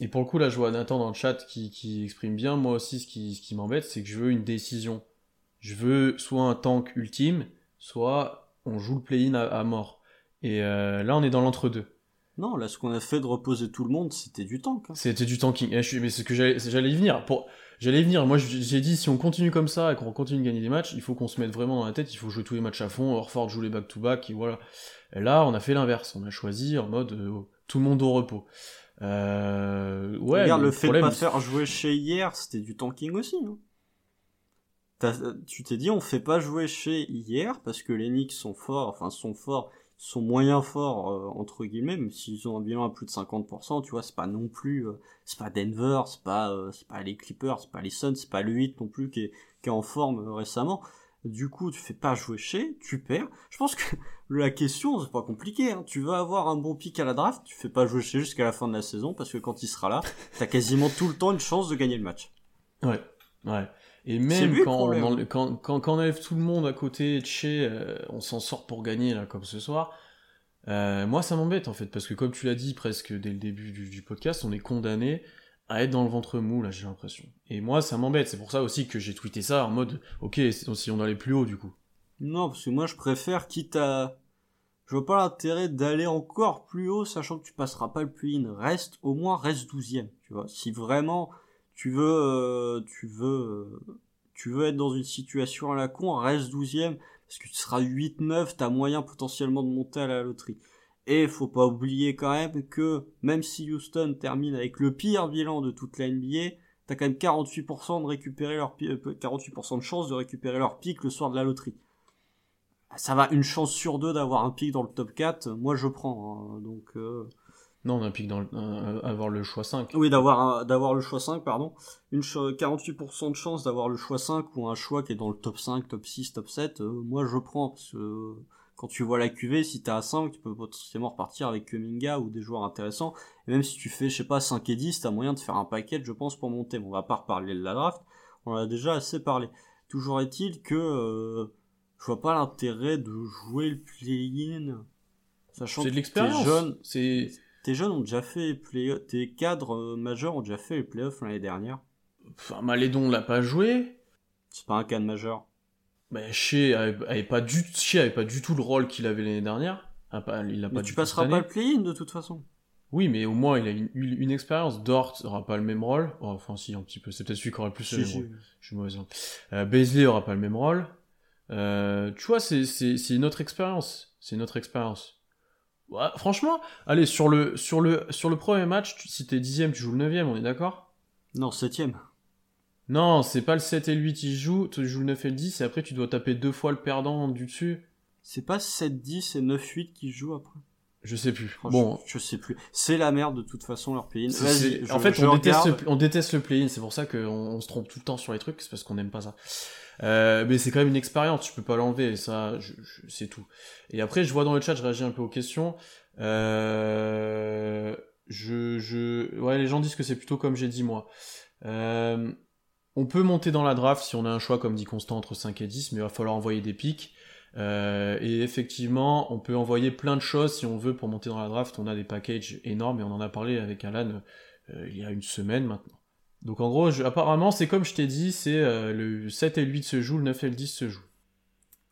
A: et pour le coup, là, je vois Nathan dans le chat qui, qui exprime bien. Moi aussi, ce qui, ce qui m'embête, c'est que je veux une décision. Je veux soit un tank ultime, soit on joue le play-in à, mort. Et euh, là, on est dans l'entre-deux.
B: Non, là, ce qu'on a fait de reposer tout le monde, c'était du tank. Hein.
A: C'était du tanking. Eh, mais c'est ce que j'allais y venir. Pour... J'allais venir. Moi, j'ai dit, si on continue comme ça et qu'on continue de gagner des matchs, il faut qu'on se mette vraiment dans la tête. Il faut jouer tous les matchs à fond. Orford joue les back-to-back. et voilà. Et là, on a fait l'inverse. On a choisi en mode euh, tout le monde au repos. Euh, ouais.
B: Regarde, le, fait de pas faire jouer chez hier, c'était du tanking aussi. Hein. Tu t'es dit, on fait pas jouer chez hier parce que les Knicks sont forts, enfin sont forts sont moyens forts euh, entre guillemets même s'ils ont un bilan à plus de 50% tu vois c'est pas non plus euh, c'est pas Denver c'est pas euh, c'est pas les Clippers c'est pas les Suns c'est pas le 8 non plus qui est, qui est en forme récemment. Du coup tu fais pas jouer chez tu perds. Je pense que la question c'est pas compliqué hein. tu vas avoir un bon pic à la draft tu fais pas jouer chez jusqu'à la fin de la saison parce que quand il sera là t'as quasiment tout le temps une chance de gagner le match.
A: Ouais ouais et même quand, on, quand, quand, quand, on enlève tout le monde à côté de chez, euh, on s'en sort pour gagner, là, comme ce soir. Euh, moi, ça m'embête, en fait, parce que comme tu l'as dit presque dès le début du, du, podcast, on est condamné à être dans le ventre mou, là, j'ai l'impression. Et moi, ça m'embête. C'est pour ça aussi que j'ai tweeté ça en mode, ok, si on allait plus haut, du coup.
B: Non, parce que moi, je préfère, quitte à... Je vois pas l'intérêt d'aller encore plus haut, sachant que tu passeras pas le play-in. Reste, au moins, reste douzième, tu vois. Si vraiment tu veux, euh, tu veux, tu veux être dans une situation à la con, reste 12ème, parce que tu seras 8-9, t'as moyen potentiellement de monter à la loterie. Et faut pas oublier quand même que même si Houston termine avec le pire bilan de toute la NBA, t'as quand même 48% de récupérer leur 48% euh, de chance de récupérer leur pic le soir de la loterie. Ça va une chance sur deux d'avoir un pic dans le top 4, moi je prends. Hein. donc euh,
A: non, on a un pic dans avoir le choix 5.
B: Oui, d'avoir d'avoir le choix 5, pardon. Une 48% de chance d'avoir le choix 5 ou un choix qui est dans le top 5, top 6, top 7, euh, moi je prends parce que euh, quand tu vois la QV, si t'es à 5, tu peux potentiellement repartir avec Kuminga ou des joueurs intéressants. Et même si tu fais, je sais pas, 5 et 10, t'as moyen de faire un paquet, je pense, pour monter. Bon, on va pas reparler de la draft, on en a déjà assez parlé. Toujours est-il que euh, je vois pas l'intérêt de jouer le play-in.
A: Sachant que de l'expérience. jeune. C'est
B: tes jeunes ont déjà fait play tes cadres euh, majeurs ont déjà fait les playoffs l'année dernière.
A: Enfin, Malédon l'a pas joué.
B: C'est pas un cadre majeur.
A: Ben, Shea avait, pas du, avait pas du tout le rôle qu'il avait l'année dernière. Ah, il a pas
B: mais tu passeras pas le play-in de toute façon.
A: Oui, mais au moins il a une, une expérience. Dort aura pas le même rôle. Oh, enfin, si, un petit peu. C'est peut-être celui qui aura le plus le même rôle. Je suis mauvais. Euh, Beasley aura pas le même rôle. Euh, tu vois, c'est, c'est, c'est une autre expérience. C'est une autre expérience franchement, allez, sur le, sur le, sur le premier match, si t'es dixième, tu joues le neuvième, on est d'accord?
B: Non, septième.
A: Non, c'est pas le 7 et le 8 qui jouent, tu joues le 9 et le 10, et après tu dois taper deux fois le perdant du dessus.
B: C'est pas 7-10 et 9-8 qui jouent après?
A: Je sais plus. Bon,
B: je, sais plus. C'est la merde de toute façon leur play-in.
A: En fait, on, déteste le, on déteste le play-in. C'est pour ça qu'on on se trompe tout le temps sur les trucs. C'est parce qu'on n'aime pas ça. Euh, mais c'est quand même une expérience. Tu peux pas l'enlever. Ça, c'est tout. Et après, je vois dans le chat, je réagis un peu aux questions. Euh, je, je, ouais, les gens disent que c'est plutôt comme j'ai dit moi. Euh, on peut monter dans la draft si on a un choix, comme dit Constant, entre 5 et 10, mais il va falloir envoyer des pics. Euh, et effectivement, on peut envoyer plein de choses si on veut pour monter dans la draft. On a des packages énormes et on en a parlé avec Alan euh, il y a une semaine maintenant. Donc en gros, apparemment, c'est comme je t'ai dit, c'est euh, le 7 et le 8 se joue, le 9 et le 10 se joue.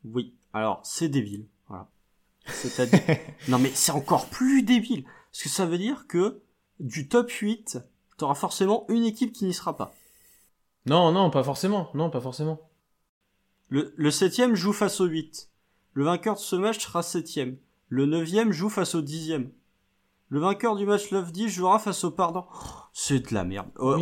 B: Oui, alors c'est débile. Voilà. C'est-à-dire... non mais c'est encore plus débile. Parce que ça veut dire que du top 8, t'auras forcément une équipe qui n'y sera pas.
A: Non, non, pas forcément. Non, pas forcément.
B: Le, le septième joue face au 8. Le vainqueur de ce match sera septième. Le neuvième joue face au dixième. Le vainqueur du match 9-10 jouera face au pardon. c'est de la merde.
A: Oh,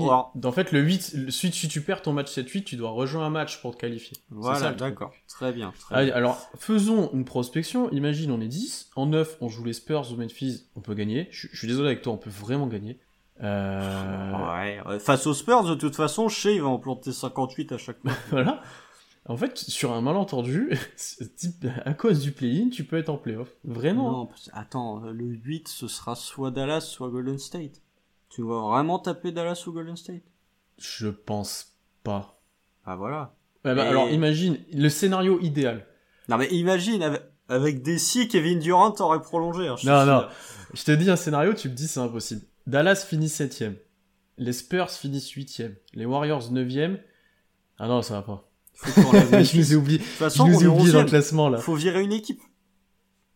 A: en fait, le 8, suite, si tu perds ton match 7-8, tu dois rejoindre un match pour te qualifier.
B: Voilà, d'accord. Très bien.
A: Alors, faisons une prospection. Imagine, on est 10. En 9, on joue les Spurs ou Memphis. On peut gagner. Je, suis désolé avec toi, on peut vraiment gagner. Euh...
B: Ouais, face aux Spurs, de toute façon, Shea il va en planter 58 à chaque fois.
A: voilà. En fait, sur un malentendu, à cause du play-in, tu peux être en playoff. Vraiment
B: Non, attends, le 8, ce sera soit Dallas, soit Golden State. Tu vas vraiment taper Dallas ou Golden State?
A: Je pense pas.
B: Ah voilà.
A: bah, Alors imagine, le scénario idéal.
B: Non mais imagine, avec, avec Desi, Kevin Durant aurait prolongé. Hein,
A: non, non. Je te dis un scénario, tu me dis c'est impossible. Dallas finit 7 Les Spurs finissent 8 Les Warriors 9 Ah non, ça va pas. je nous ai oublié. De toute façon, je ai dans le classement là.
B: Faut virer une équipe.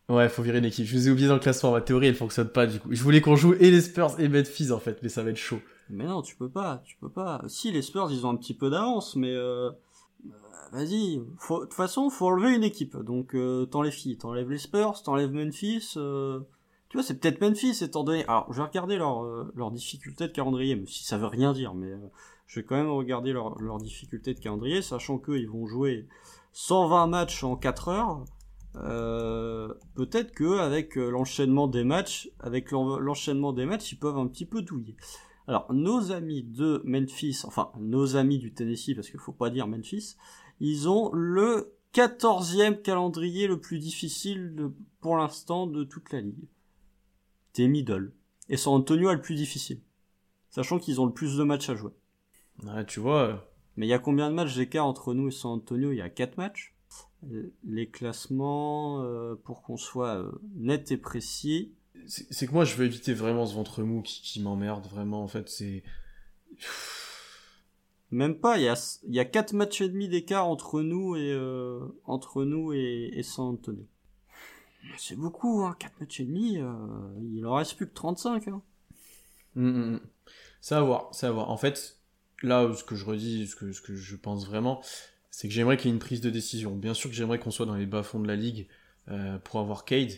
A: Ouais, faut virer une équipe. Je vous ai oublié dans le classement. Ma théorie, elle fonctionne pas du coup. Je voulais qu'on joue et les Spurs et Memphis en fait, mais ça va être chaud.
B: Mais non, tu peux pas, tu peux pas. Si les Spurs, ils ont un petit peu d'avance, mais euh... vas-y. De toute façon, faut enlever une équipe. Donc euh, t'enlèves qui? T'enlèves les Spurs, t'enlèves Memphis. Euh... Tu vois, c'est peut-être Memphis étant donné. Alors, je vais regarder leur leur difficulté de calendrier, même si ça veut rien dire, mais je vais quand même regarder leur, difficulté de calendrier, sachant qu'ils vont jouer 120 matchs en 4 heures. Euh, peut-être que avec euh, l'enchaînement des matchs, avec l'enchaînement des matchs, ils peuvent un petit peu douiller. Alors, nos amis de Memphis, enfin, nos amis du Tennessee, parce qu'il faut pas dire Memphis, ils ont le 14e calendrier le plus difficile pour l'instant de toute la ligue. T'es middle. Et San Antonio a le plus difficile. Sachant qu'ils ont le plus de matchs à jouer.
A: Ouais, tu vois. Euh.
B: Mais il y a combien de matchs d'écart entre nous et San Antonio? Il y a 4 matchs. Les classements, euh, pour qu'on soit euh, net et précis.
A: C'est que moi, je veux éviter vraiment ce ventre mou qui, qui m'emmerde vraiment. En fait, c'est.
B: Même pas. Il y a, il y a 4 matchs et demi d'écart entre nous et entre nous et, et San Antonio. C'est beaucoup, hein. 4 matchs et demi. il en reste plus que 35. Hein.
A: Mmh, mmh, mmh. C'est à voir, c'est à voir. En fait, là, ce que je redis, ce que, ce que je pense vraiment, c'est que j'aimerais qu'il y ait une prise de décision. Bien sûr que j'aimerais qu'on soit dans les bas-fonds de la ligue euh, pour avoir Cade.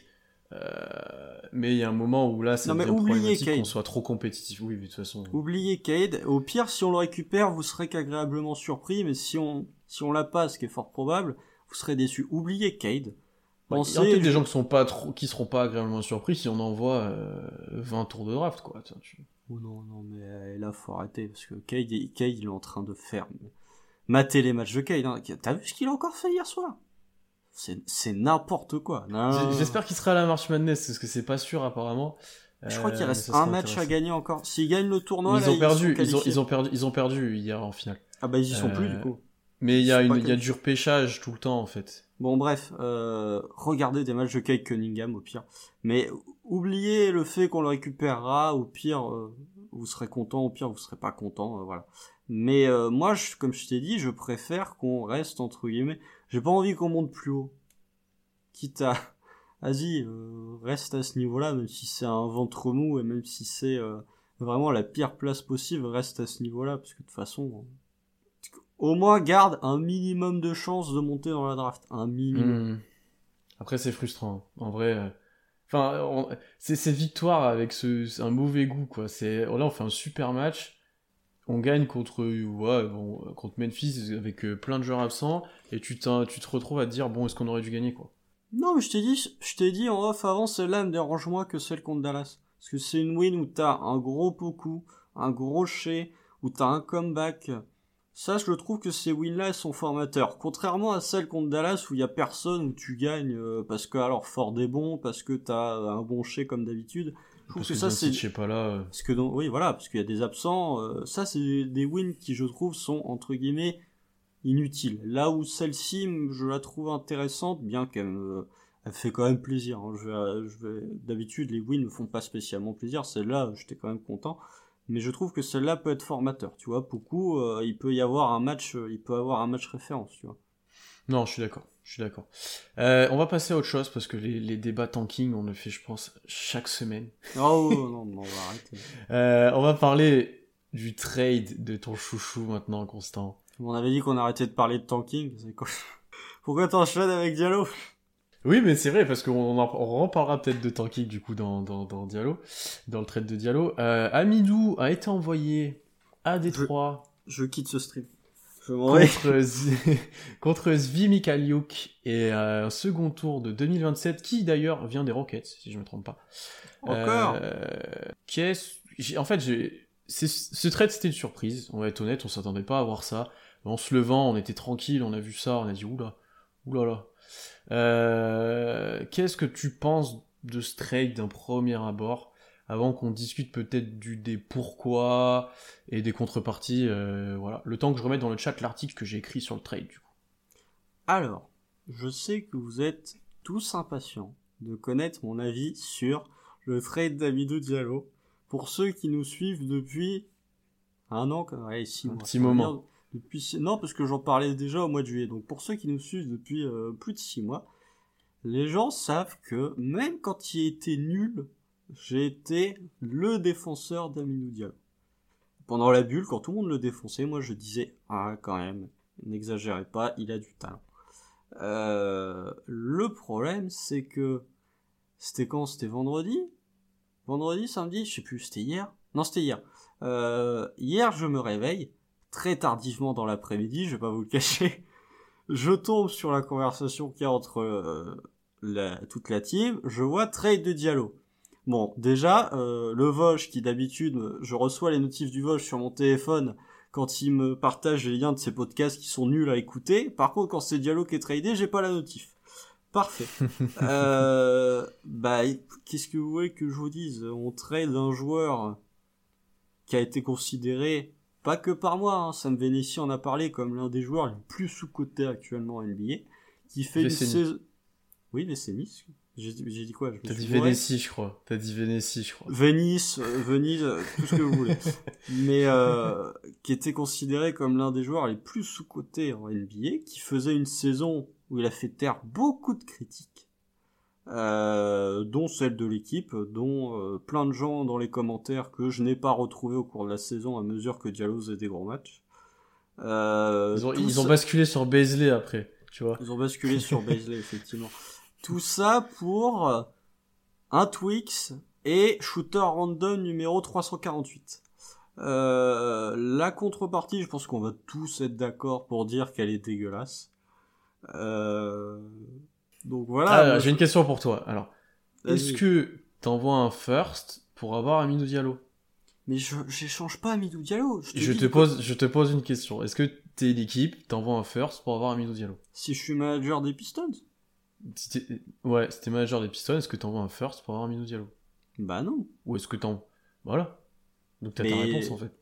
A: Euh, mais il y a un moment où là, devient problématique qu'on soit trop compétitif. Oui, mais de toute façon.
B: Oubliez Cade. Au pire, si on le récupère, vous serez qu'agréablement surpris. Mais si on, si on l'a pas, ce qui est fort probable, vous serez déçu. Oubliez Cade.
A: il y a peut-être des gens qui sont pas trop, qui seront pas agréablement surpris si on envoie euh, 20 tours de draft, quoi. Tiens, tu...
B: Oh non, non, mais euh, là, faut arrêter, parce que Cade, Cade, il est en train de faire mater les matchs de Cade. Hein. T'as vu ce qu'il a encore fait hier soir? C'est n'importe quoi.
A: J'espère qu'il sera à la March Madness, parce que c'est pas sûr, apparemment.
B: Je crois qu'il euh, reste un match à gagner encore. S'ils gagnent le tournoi,
A: ils, ont perdu, ils, ont, ils, ont perdu, ils ont perdu hier en finale.
B: Ah bah ils y sont plus du coup.
A: Mais il y a, une, y a du repêchage tout le temps en fait.
B: Bon bref, euh, regardez des matchs de Kate Cunningham au pire. Mais oubliez le fait qu'on le récupérera, au pire euh, vous serez content, au pire vous serez pas content, euh, voilà. Mais euh, moi, comme je t'ai dit, je préfère qu'on reste entre guillemets. J'ai pas envie qu'on monte plus haut. Quitte à, vas-y, reste à ce niveau-là, même si c'est un ventre mou et même si c'est vraiment la pire place possible, reste à ce niveau-là, parce que de toute façon, au moins garde un minimum de chance de monter dans la draft. Un minimum.
A: Hmm. Après, c'est frustrant. En vrai, euh, enfin, c'est ces victoires avec ce, un mauvais goût, quoi. C'est, là, on fait un super match. On gagne contre, ouais, bon, contre Memphis avec euh, plein de joueurs absents. Et tu, tu te retrouves à te dire, bon, est-ce qu'on aurait dû gagner, quoi?
B: Non, mais je t'ai dit, je t'ai dit en off avant, celle-là me dérange moins que celle contre Dallas. Parce que c'est une win où t'as un gros Poku, un gros Shea, où t'as un comeback ça, je trouve que ces wins-là sont formateurs. Contrairement à celles contre Dallas où il y a personne, où tu gagnes euh, parce que alors Ford est bon, parce que t'as un bon chez comme d'habitude.
A: Je trouve que, ça c'est. Je sais pas là. Euh.
B: Parce que oui, voilà, parce qu'il y a des absents. Euh, ça, c'est des wins qui, je trouve, sont entre guillemets inutiles. Là où celle-ci, je la trouve intéressante, bien qu'elle elle fait quand même plaisir. Hein. Je D'habitude, les wins ne font pas spécialement plaisir. Celle-là, j'étais quand même content mais je trouve que celle-là peut être formateur, tu vois. Beaucoup, euh, il peut y avoir un match, euh, il peut avoir un match référence, tu vois.
A: Non, je suis d'accord, je suis d'accord. Euh, on va passer à autre chose parce que les, les, débats tanking, on le fait, je pense, chaque semaine.
B: Oh non, on va arrêter.
A: euh, on va parler du trade de ton chouchou maintenant, Constant.
B: On avait dit qu'on arrêtait de parler de tanking. Pourquoi t'enchaînes avec Diallo?
A: Oui, mais c'est vrai, parce qu'on en, on reparlera peut-être de tanking du coup dans, dans, dans Diallo, dans le trade de Diallo. Euh, Amidou a été envoyé à Détroit.
B: Je, je quitte ce stream.
A: Je contre, contre Zvi Mikaliuk et euh, un second tour de 2027 qui d'ailleurs vient des Rockets si je me trompe pas.
B: Encore?
A: Euh, qui est en fait, ce trade c'était une surprise. On va être honnête, on s'attendait pas à voir ça. En se levant, on était tranquille, on a vu ça, on a dit oula, oula là. Euh, Qu'est-ce que tu penses de ce trade d'un premier abord avant qu'on discute peut-être du des pourquoi et des contreparties euh, voilà. Le temps que je remette dans le chat l'article que j'ai écrit sur le trade du coup.
B: Alors je sais que vous êtes tous impatients de connaître mon avis sur le trade d'Amidou Diallo. Pour ceux qui nous suivent depuis un an ouais, six
A: un petit moment
B: non parce que j'en parlais déjà au mois de juillet donc pour ceux qui nous suivent depuis euh, plus de six mois les gens savent que même quand il était nul j'ai été le défenseur d'Aminou Diallo. Pendant la bulle, quand tout le monde le défonçait, moi je disais ah quand même, n'exagérez pas, il a du talent. Euh, le problème c'est que c'était quand? C'était vendredi? Vendredi, samedi, je sais plus, c'était hier? Non, c'était hier. Euh, hier, je me réveille très tardivement dans l'après-midi, je vais pas vous le cacher. Je tombe sur la conversation qu'il y a entre euh, toute la team. Je vois trade de Diallo. Bon, déjà, euh, le Vosges, qui d'habitude, je reçois les notifs du Vosges sur mon téléphone quand il me partage les liens de ses podcasts qui sont nuls à écouter. Par contre, quand c'est Diallo qui est tradé, j'ai pas la notif. Parfait. euh, bah, qu'est-ce que vous voulez que je vous dise? On trade un joueur qui a été considéré, pas que par moi, hein, Sam Vénétie en a parlé comme l'un des joueurs les plus sous-cotés actuellement en NBA, qui fait une saison... Oui, Nice. J'ai dit quoi?
A: T'as dit Vénétie, je crois. T'as dit Vénétie, je crois.
B: Venise, euh, Venise, euh, tout ce que vous voulez. Mais euh, qui était considéré comme l'un des joueurs les plus sous-cotés en NBA, qui faisait une saison où il a fait taire beaucoup de critiques, euh, dont celle de l'équipe, dont euh, plein de gens dans les commentaires que je n'ai pas retrouvé au cours de la saison à mesure que Diallo faisait des gros matchs.
A: ils, ont, ils ont basculé sur Baisley après, tu vois.
B: Ils ont basculé sur Baisley, effectivement. Tout ça pour euh, un Twix et shooter random numéro 348. Euh, la contrepartie, je pense qu'on va tous être d'accord pour dire qu'elle est dégueulasse. Euh, donc voilà.
A: Ah, j'ai une question pour toi. Alors, est-ce que t'envoies un first pour avoir Amidou Diallo?
B: Mais je j'échange pas Amidou Diallo.
A: Je te, pose, je te pose une question. Est-ce que t'es l'équipe, t'envoies un first pour avoir Amidou Diallo?
B: Si je suis manager des Pistons
A: Ouais, c'était manager des Pistons, est-ce que t'envoies un first pour avoir Minou Diallo?
B: Bah non.
A: Ou est-ce que t'en. Voilà. Donc t'as ta réponse en fait.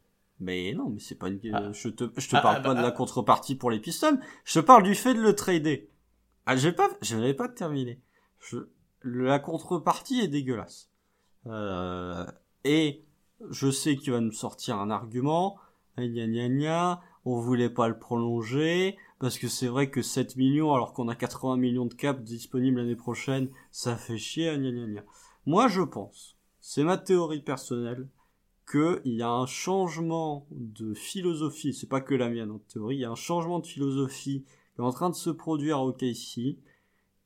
B: Mais non, mais c'est pas une. Ah. Je te, je te ah, parle ah, pas de la contrepartie pour les Pistons. Je te parle du fait de le trader. Ah, pas, je n'avais pas terminé. La contrepartie est dégueulasse. Euh... Et je sais qu'il va nous sortir un argument. Gna gna gna. On voulait pas le prolonger parce que c'est vrai que 7 millions alors qu'on a 80 millions de caps disponibles l'année prochaine, ça fait chier, gna gna gna. Moi je pense, c'est ma théorie personnelle, qu'il y a un changement de philosophie, c'est pas que la mienne en théorie, il y a un changement de philosophie est en train de se produire au KC,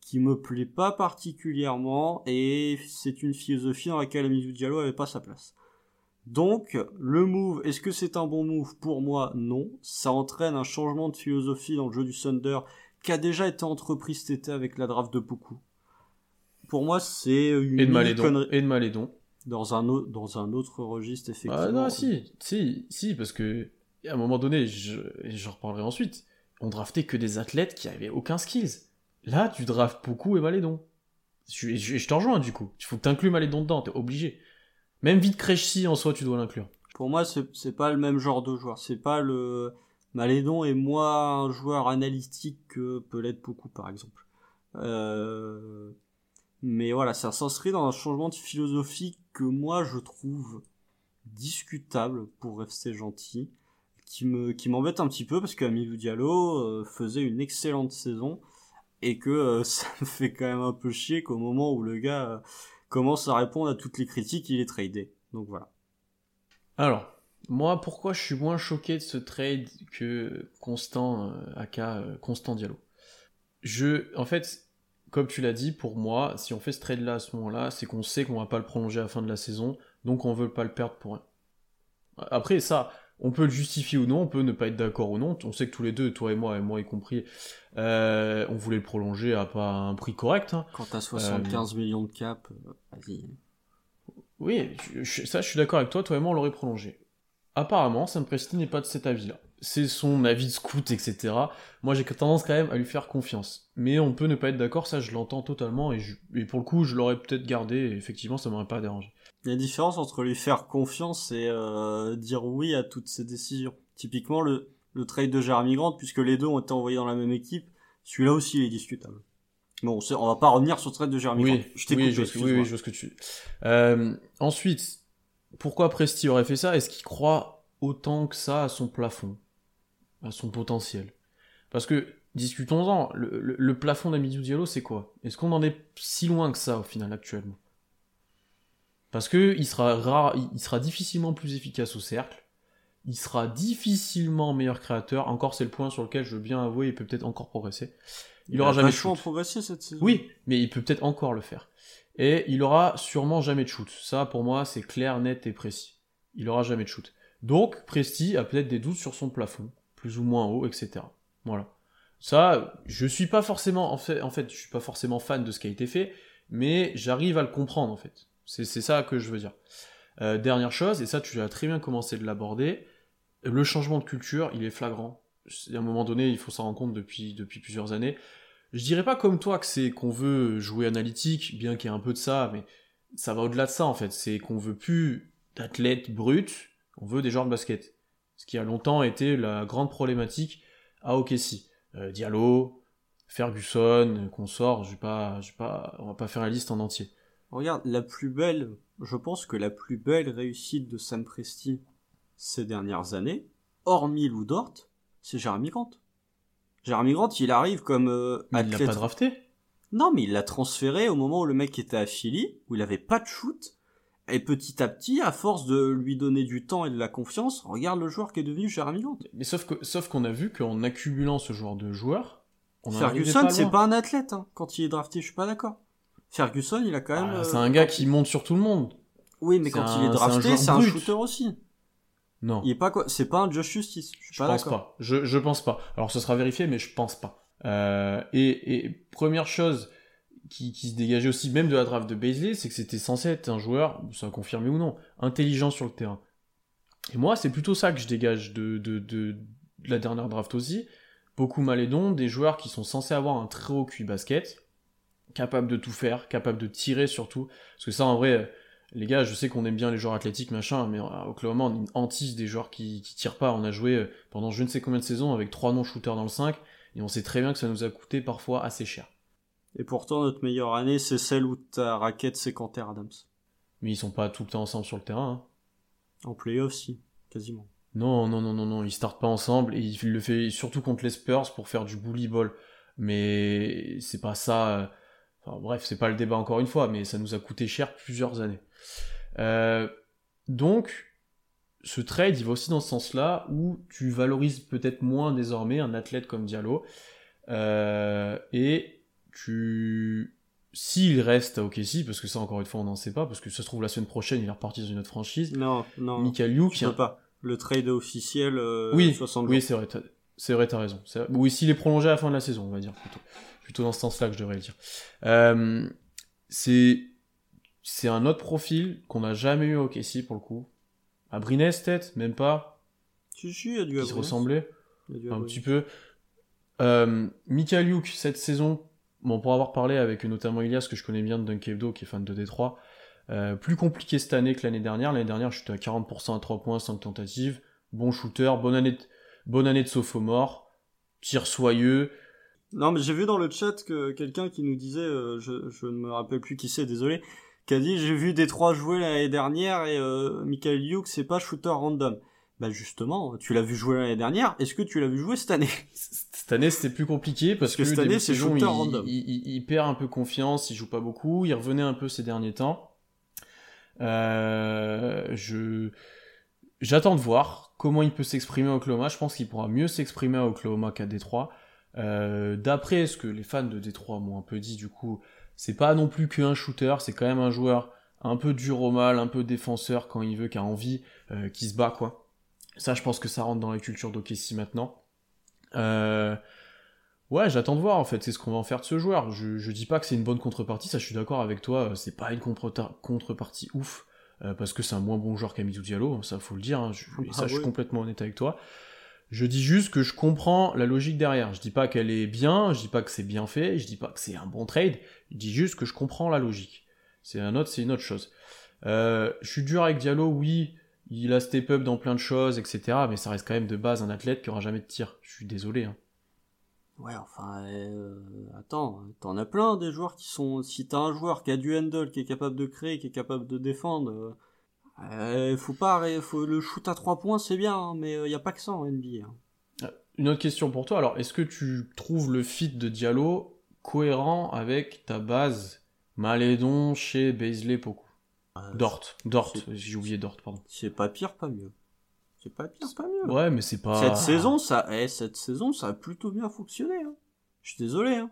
B: qui me plaît pas particulièrement, et c'est une philosophie dans laquelle Amizou Diallo avait pas sa place. Donc, le move, est-ce que c'est un bon move? Pour moi, non. Ça entraîne un changement de philosophie dans le jeu du Thunder qui a déjà été entrepris cet été avec la draft de Poukou. Pour moi, c'est une
A: et de Malédon. Et de Malédon.
B: Dans un, autre, dans un autre registre, effectivement. Ah
A: non, si, si, si, parce que à un moment donné, je, j'en reparlerai ensuite, on draftait que des athlètes qui avaient aucun skills. Là, tu draftes Poukou et Malédon. Je, je, t'en rejoins, du coup. Il faut que t'inclues Malédon dedans, t'es obligé. Même vite si en soi, tu dois l'inclure.
B: Pour moi, c'est pas le même genre de joueur. C'est pas le. Malédon est moins un joueur analytique que peut l'être beaucoup, par exemple. Euh... Mais voilà, ça s'inscrit dans un changement de philosophie que moi je trouve discutable pour rester gentil, qui me qui m'embête un petit peu parce que Amilou Diallo euh, faisait une excellente saison et que euh, ça me fait quand même un peu chier qu'au moment où le gars euh, commence à répondre à toutes les critiques, il est tradé. Donc voilà.
A: Alors, moi, pourquoi je suis moins choqué de ce trade que Constant, aka Constant Diallo? Je, en fait, comme tu l'as dit, pour moi, si on fait ce trade là à ce moment-là, c'est qu'on sait qu'on va pas le prolonger à la fin de la saison, donc on veut pas le perdre pour rien. Après, ça, on peut le justifier ou non, on peut ne pas être d'accord ou non. On sait que tous les deux, toi et moi, et moi y compris, euh, on voulait le prolonger à pas un prix correct. Hein.
B: Quand t'as 75 millions de cap, vas-y.
A: Oui, ça je suis d'accord avec toi, toi et moi on l'aurait prolongé. Apparemment, Sam Presti n'est pas de cet avis-là. C'est son avis de scout, etc. Moi j'ai tendance quand même à lui faire confiance. Mais on peut ne pas être d'accord, ça je l'entends totalement, et, pour le coup je l'aurais peut-être gardé, et effectivement ça m'aurait pas dérangé.
B: Il y a une différence entre lui faire confiance et euh, dire oui à toutes ses décisions. Typiquement le, le trade de Jeremy Grant, puisque les deux ont été envoyés dans la même équipe, celui-là aussi il est discutable. Bon, on va pas revenir sur le trade de Jeremy
A: oui,
B: Grant.
A: Je t'écoute, oui, je, oui, je vois ce que tu... Euh, ensuite, pourquoi Presti aurait fait ça? Est-ce qu'il croit autant que ça à son plafond? À son potentiel? Parce que, discutons-en, le, plafond d'Amidou Diallo, c'est quoi? Est-ce qu'on en est si loin que ça, au final, actuellement? Parce que il sera, il sera difficilement plus efficace au cercle, il sera difficilement meilleur créateur. Encore, c'est le point sur lequel je veux bien avouer, il peut peut-être encore progresser.
B: Il, aura jamais de shoot. progresser cette saison.
A: Oui, mais il peut peut-être encore le faire. Et il aura sûrement jamais de shoot. Ça, pour moi, c'est clair, net et précis. Il aura jamais de shoot. Donc, Presti a peut-être des doutes sur son plafond, plus ou moins haut, etc. Voilà. Ça, je suis pas forcément, en fait, en fait, je suis pas forcément fan de ce qui a été fait, mais j'arrive à le comprendre, en fait. C'est ça que je veux dire. Euh, dernière chose, et ça, tu as très bien commencé de l'aborder, le changement de culture, il est flagrant. À un moment donné, il faut s'en rendre compte depuis, depuis plusieurs années. Je dirais pas comme toi que c'est qu'on veut jouer analytique, bien qu'il y ait un peu de ça, mais ça va au-delà de ça en fait. C'est qu'on veut plus d'athlètes bruts, on veut des joueurs de basket. Ce qui a longtemps été la grande problématique à OKC. Euh, Diallo, Ferguson, qu'on sort, je pas, pas, on va pas faire la liste en entier.
B: Regarde, la plus belle, je pense que la plus belle réussite de Sam Presti ces dernières années, hormis Lou Dort, c'est Jeremy Grant. Jeremy Grant, il arrive comme euh,
A: il l'a pas drafté
B: Non, mais il l'a transféré au moment où le mec était à Philly, où il avait pas de shoot. Et petit à petit, à force de lui donner du temps et de la confiance, regarde le joueur qui est devenu Jeremy Grant.
A: Mais sauf que, sauf qu'on a vu qu'en accumulant ce genre de joueurs,
B: on Ferguson, c'est pas un athlète hein, quand il est drafté. Je suis pas d'accord. Ferguson, il a quand même.
A: Ah, c'est un gars qui monte sur tout le monde.
B: Oui, mais quand il est drafté, c'est un, un shooter aussi.
A: Non.
B: Il est pas quoi C'est pas un Josh Justice.
A: Je, je pense pas. Je, je pense pas. Alors ce sera vérifié, mais je pense pas. Euh, et, et, première chose qui, qui, se dégageait aussi même de la draft de Baisley, c'est que c'était censé être un joueur, ça confirmé ou non, intelligent sur le terrain. Et moi, c'est plutôt ça que je dégage de, de, de, la dernière draft aussi. Beaucoup malédons, des joueurs qui sont censés avoir un très haut QI basket, capables de tout faire, capables de tirer surtout. Parce que ça, en vrai, les gars, je sais qu'on aime bien les joueurs athlétiques, machin, mais à Oklahoma, on hantise des joueurs qui, qui tirent pas. On a joué euh, pendant je ne sais combien de saisons avec trois non-shooters dans le 5, et on sait très bien que ça nous a coûté parfois assez cher.
B: Et pourtant, notre meilleure année, c'est celle où ta raquette, c'est Canter Adams.
A: Mais ils sont pas tout le temps ensemble sur le terrain. Hein.
B: En playoff, si, quasiment.
A: Non, non, non, non, non, ils startent pas ensemble, et il le fait surtout contre les Spurs pour faire du bully ball. Mais c'est pas ça. Enfin, bref, c'est pas le débat encore une fois, mais ça nous a coûté cher plusieurs années. Euh, donc, ce trade, il va aussi dans ce sens-là, où tu valorises peut-être moins désormais un athlète comme Diallo, euh, et tu... S'il reste à OKC, parce que ça encore une fois on n'en sait pas, parce que ça se trouve la semaine prochaine il est reparti dans une autre franchise.
B: Non, non.
A: Michael Youk.
B: Je pas. Le trade officiel, euh,
A: oui,
B: 60
A: Oui, c'est vrai, c'est vrai, t'as raison. Oui, s'il est prolongé à la fin de la saison, on va dire plutôt. Plutôt dans ce sens-là que je devrais le dire. Euh, c'est c'est un autre profil qu'on n'a jamais eu au Kessie pour le coup. À Brines, peut-être, même pas.
B: Si, si, il y a du
A: Qui se ressemblait. Un petit peu. Euh, Michael Youk, cette saison, bon, pour avoir parlé avec notamment Ilias, que je connais bien de Dunkevdo, qui est fan de Détroit, euh, plus compliqué cette année que l'année dernière. L'année dernière, je suis à 40% à 3 points, 5 tentatives. Bon shooter, bonne année de, bonne année de sophomore, tir soyeux.
B: Non, mais j'ai vu dans le chat que quelqu'un qui nous disait, euh, je, je ne me rappelle plus qui c'est, désolé, qui a dit j'ai vu des trois jouer l'année dernière et euh, Michael Hughes c'est pas shooter random. Bah justement, tu l'as vu jouer l'année dernière, est-ce que tu l'as vu jouer cette année?
A: Cette année c'était plus compliqué parce, que, cette année c'est shooter il, random. Il, perd un peu confiance, il joue pas beaucoup, il revenait un peu ces derniers temps. Euh, je j'attends de voir comment il peut s'exprimer à Oklahoma. Je pense qu'il pourra mieux s'exprimer à Oklahoma qu'à Détroit. Euh, D'après ce que les fans de Détroit m'ont un peu dit, du coup, c'est pas non plus qu'un shooter, c'est quand même un joueur un peu dur au mal, un peu défenseur quand il veut, qui a envie, euh, qui se bat quoi. Ça, je pense que ça rentre dans la culture d'OKC maintenant. Euh... Ouais, j'attends de voir en fait, c'est ce qu'on va en faire de ce joueur. Je, je dis pas que c'est une bonne contrepartie, ça je suis d'accord avec toi, c'est pas une contre contrepartie ouf. euh, parce que c'est un moins bon joueur qu'Amidou Diallo, hein, ça faut le dire, hein, je, et ça
B: Ah
A: je suis complètement honnête avec toi. Je dis juste que je comprends la logique derrière. Je dis pas qu'elle est bien, je dis pas que c'est bien fait, je dis pas que c'est un bon trade, je dis juste que je comprends la logique. C'est un autre, c'est une autre chose. Euh, je suis dur avec Diallo, oui, il a step up dans plein de choses, etc. Mais ça reste quand même de base un athlète qui aura jamais de tir. Je suis désolé. hein.
B: Ouais, enfin, euh, attends, t'en as plein des joueurs qui sont. Si t'as un joueur qui a du handle, qui est capable de créer, qui est capable de défendre, euh, euh, faut pas, faut le shoot à trois points, c'est bien, hein, mais il y a pas que ça en NBA. hein.
A: Une autre question pour toi. Alors, est-ce que tu trouves le fit de Diallo cohérent avec ta base Malédon chez Baisley Poku?
B: Euh,
A: Dort. Dort. J'ai oublié Dort, pardon.
B: C'est pas pire, pas mieux. C'est pas pire, pas mieux.
A: Ouais, mais c'est pas.
B: Cette saison, ça, eh, cette saison, ça a plutôt bien fonctionné. Hein. Je suis désolé.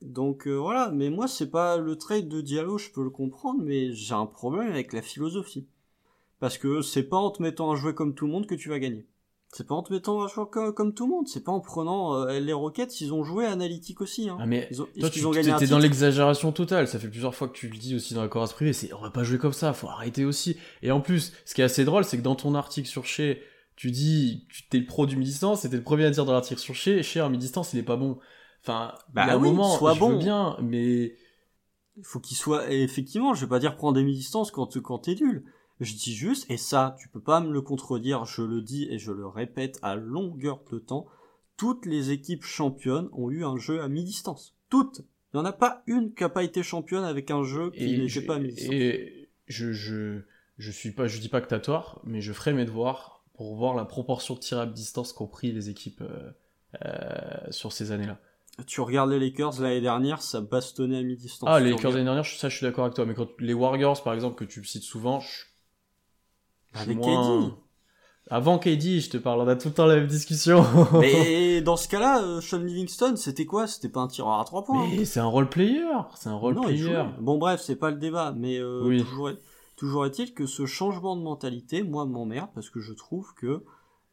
B: Donc euh, voilà, mais moi c'est pas le trade de Diallo, je peux le comprendre, mais j'ai un problème avec la philosophie. Parce que c'est pas en te mettant à jouer comme tout le monde que tu vas gagner. C'est pas en te mettant à jouer comme, comme tout le monde. C'est pas en prenant euh, les Rockets, ils ont joué analytique aussi. Hein.
A: Ah, mais
B: Ils ont,
A: toi, tu
B: qu'ils ont gagné un
A: dans l'exagération totale. Ça fait plusieurs fois que tu le dis aussi dans la chorus privée. C'est, on va pas jouer comme ça, faut arrêter aussi. Et en plus, ce qui est assez drôle, c'est que dans ton article sur Shea, tu dis, tu t'es le pro du mi-distance, c'était le premier à dire dans l'article sur Shea, Shea en mi-distance, il est pas bon. Enfin,
B: Bah
A: a un
B: oui,
A: moment,
B: sois
A: je
B: bon.
A: veux bien, mais
B: Il faut qu'il soit. Et effectivement, je vais pas dire prendre des mi-distances quand, quand t'es nul. Je dis juste, et ça, tu peux pas me le contredire, je le dis et je le répète à longueur de temps, toutes les équipes championnes ont eu un jeu à mi-distance. Toutes. Il y en a pas une qui a pas été championne avec un jeu qui n'était pas à mi-distance.
A: et je, je, je suis pas, je dis pas que t'as tort, mais je ferai mes devoirs pour voir la proportion de tirs à distance qu'ont pris les équipes euh, euh, sur ces années-là.
B: Tu regardes les Lakers l'année dernière, ça bastonnait à mi-distance.
A: Ah, les Lakers l'année dernière, ça je suis d'accord avec toi, mais quand les Warriors par exemple que tu cites souvent, je, je suis
B: Avec
A: moins-
B: KD.
A: Avant KD, je te parle, on a tout le temps la même discussion.
B: Mais dans ce cas-là, euh, Sean Livingston, c'était quoi? C'était pas un tireur à trois points.
A: mais c'est un role player, c'est un role
B: Non,
A: player.
B: Bon bref, c'est pas le débat, mais euh,
A: Oui.
B: toujours, est, toujours est-il que ce changement de mentalité, moi, m'emmerde parce que je trouve que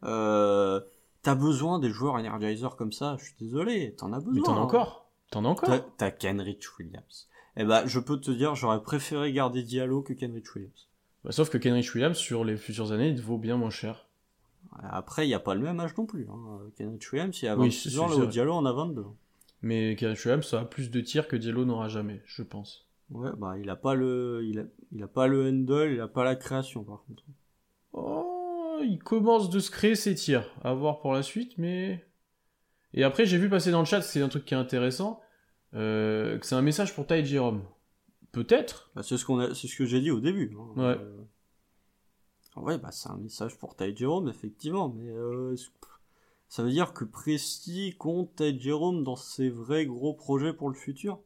B: euh, t'as besoin des joueurs energizers comme ça. Je suis désolé, t'en as besoin.
A: Mais t'en as
B: hein.
A: encore, t'en as encore.
B: T'as, t'as Kenrich Williams. Eh ben, je peux te dire, j'aurais préféré garder Diallo que Kenrich Williams.
A: Bah, sauf que Kenrich Williams sur les futures années, il vaut bien moins cher.
B: Après, il y a pas le même âge non plus. Hein. Kenrich Williams, il a
A: Oui,
B: 26
A: c'est-
B: ans, là. Diallo en a 22.
A: Mais Kenrich Williams ça a plus de tirs que Diallo n'aura jamais, je pense.
B: Ouais, bah, il a pas le, il a, il a pas le handle, il a pas la création, par contre.
A: Oh, il commence de se créer ses tirs. À voir pour la suite, mais. Et après, j'ai vu passer dans le chat, c'est un truc qui est intéressant, euh, que c'est un message pour Ty Jerome. Peut-être.
B: Bah, c'est ce qu'on a, c'est ce que j'ai dit au début. hein.
A: Ouais.
B: Euh, Ouais, bah c'est un message pour Ty Jerome, effectivement, mais euh, ça veut dire que Presti compte Ty Jerome dans ses vrais gros projets pour le futur?